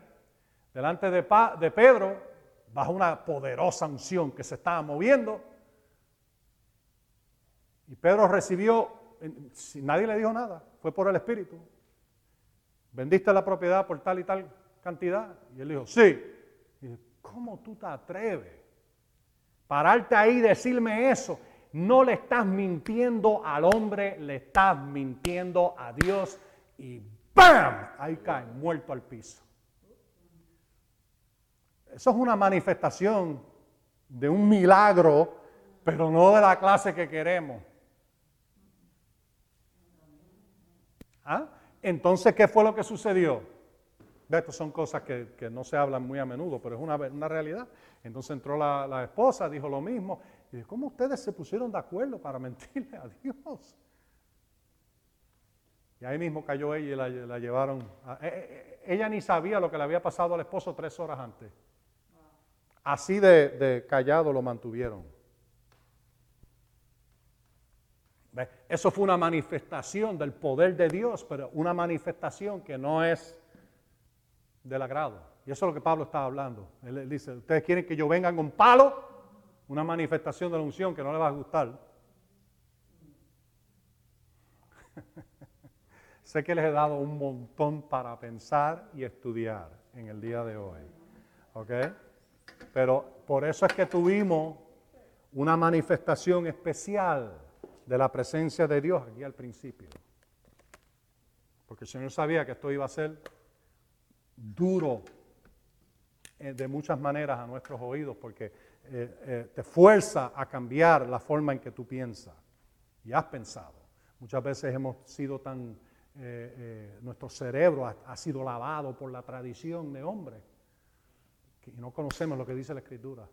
delante de, de Pedro, bajo una poderosa unción que se estaba moviendo. Y Pedro recibió, nadie le dijo nada, fue por el Espíritu. Vendiste la propiedad por tal y tal cantidad? Y él dijo, sí. Y ¿cómo tú te atreves? Pararte ahí y decirme eso. No le estás mintiendo al hombre, le estás mintiendo a Dios. Y ¡bam! Ahí cae, muerto al piso. Eso es una manifestación de un milagro, pero no de la clase que queremos. ¿Ah? Entonces, ¿qué fue lo que sucedió? Estas son cosas que, no se hablan muy a menudo, pero es una, realidad. Entonces entró la, esposa, dijo lo mismo. Y dijo, ¿cómo ustedes se pusieron de acuerdo para mentirle a Dios? Y ahí mismo cayó ella y la, llevaron. Eh, eh, eh, ella ni sabía lo que le había pasado al esposo tres horas antes. Así de, callado lo mantuvieron. Eso fue una manifestación del poder de Dios, pero una manifestación que no es del agrado. Y eso es lo que Pablo estaba hablando. Él dice, ustedes quieren que yo venga con palo, una manifestación de la unción que no les va a gustar. sé que les he dado un montón para pensar y estudiar en el día de hoy. ¿Ok? Pero por eso es que tuvimos una manifestación especial de la presencia de Dios aquí al principio. Porque el Señor sabía que esto iba a ser duro eh, de muchas maneras a nuestros oídos porque eh, eh, te fuerza a cambiar la forma en que tú piensas y has pensado. Muchas veces hemos sido tan, nuestro cerebro ha, sido lavado por la tradición de hombre que no conocemos lo que dice la Escritura.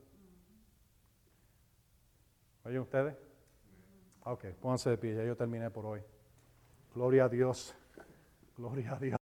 ¿Oyen ustedes? Ok, pónganse de pie, ya yo terminé por hoy. Gloria a Dios. Gloria a Dios.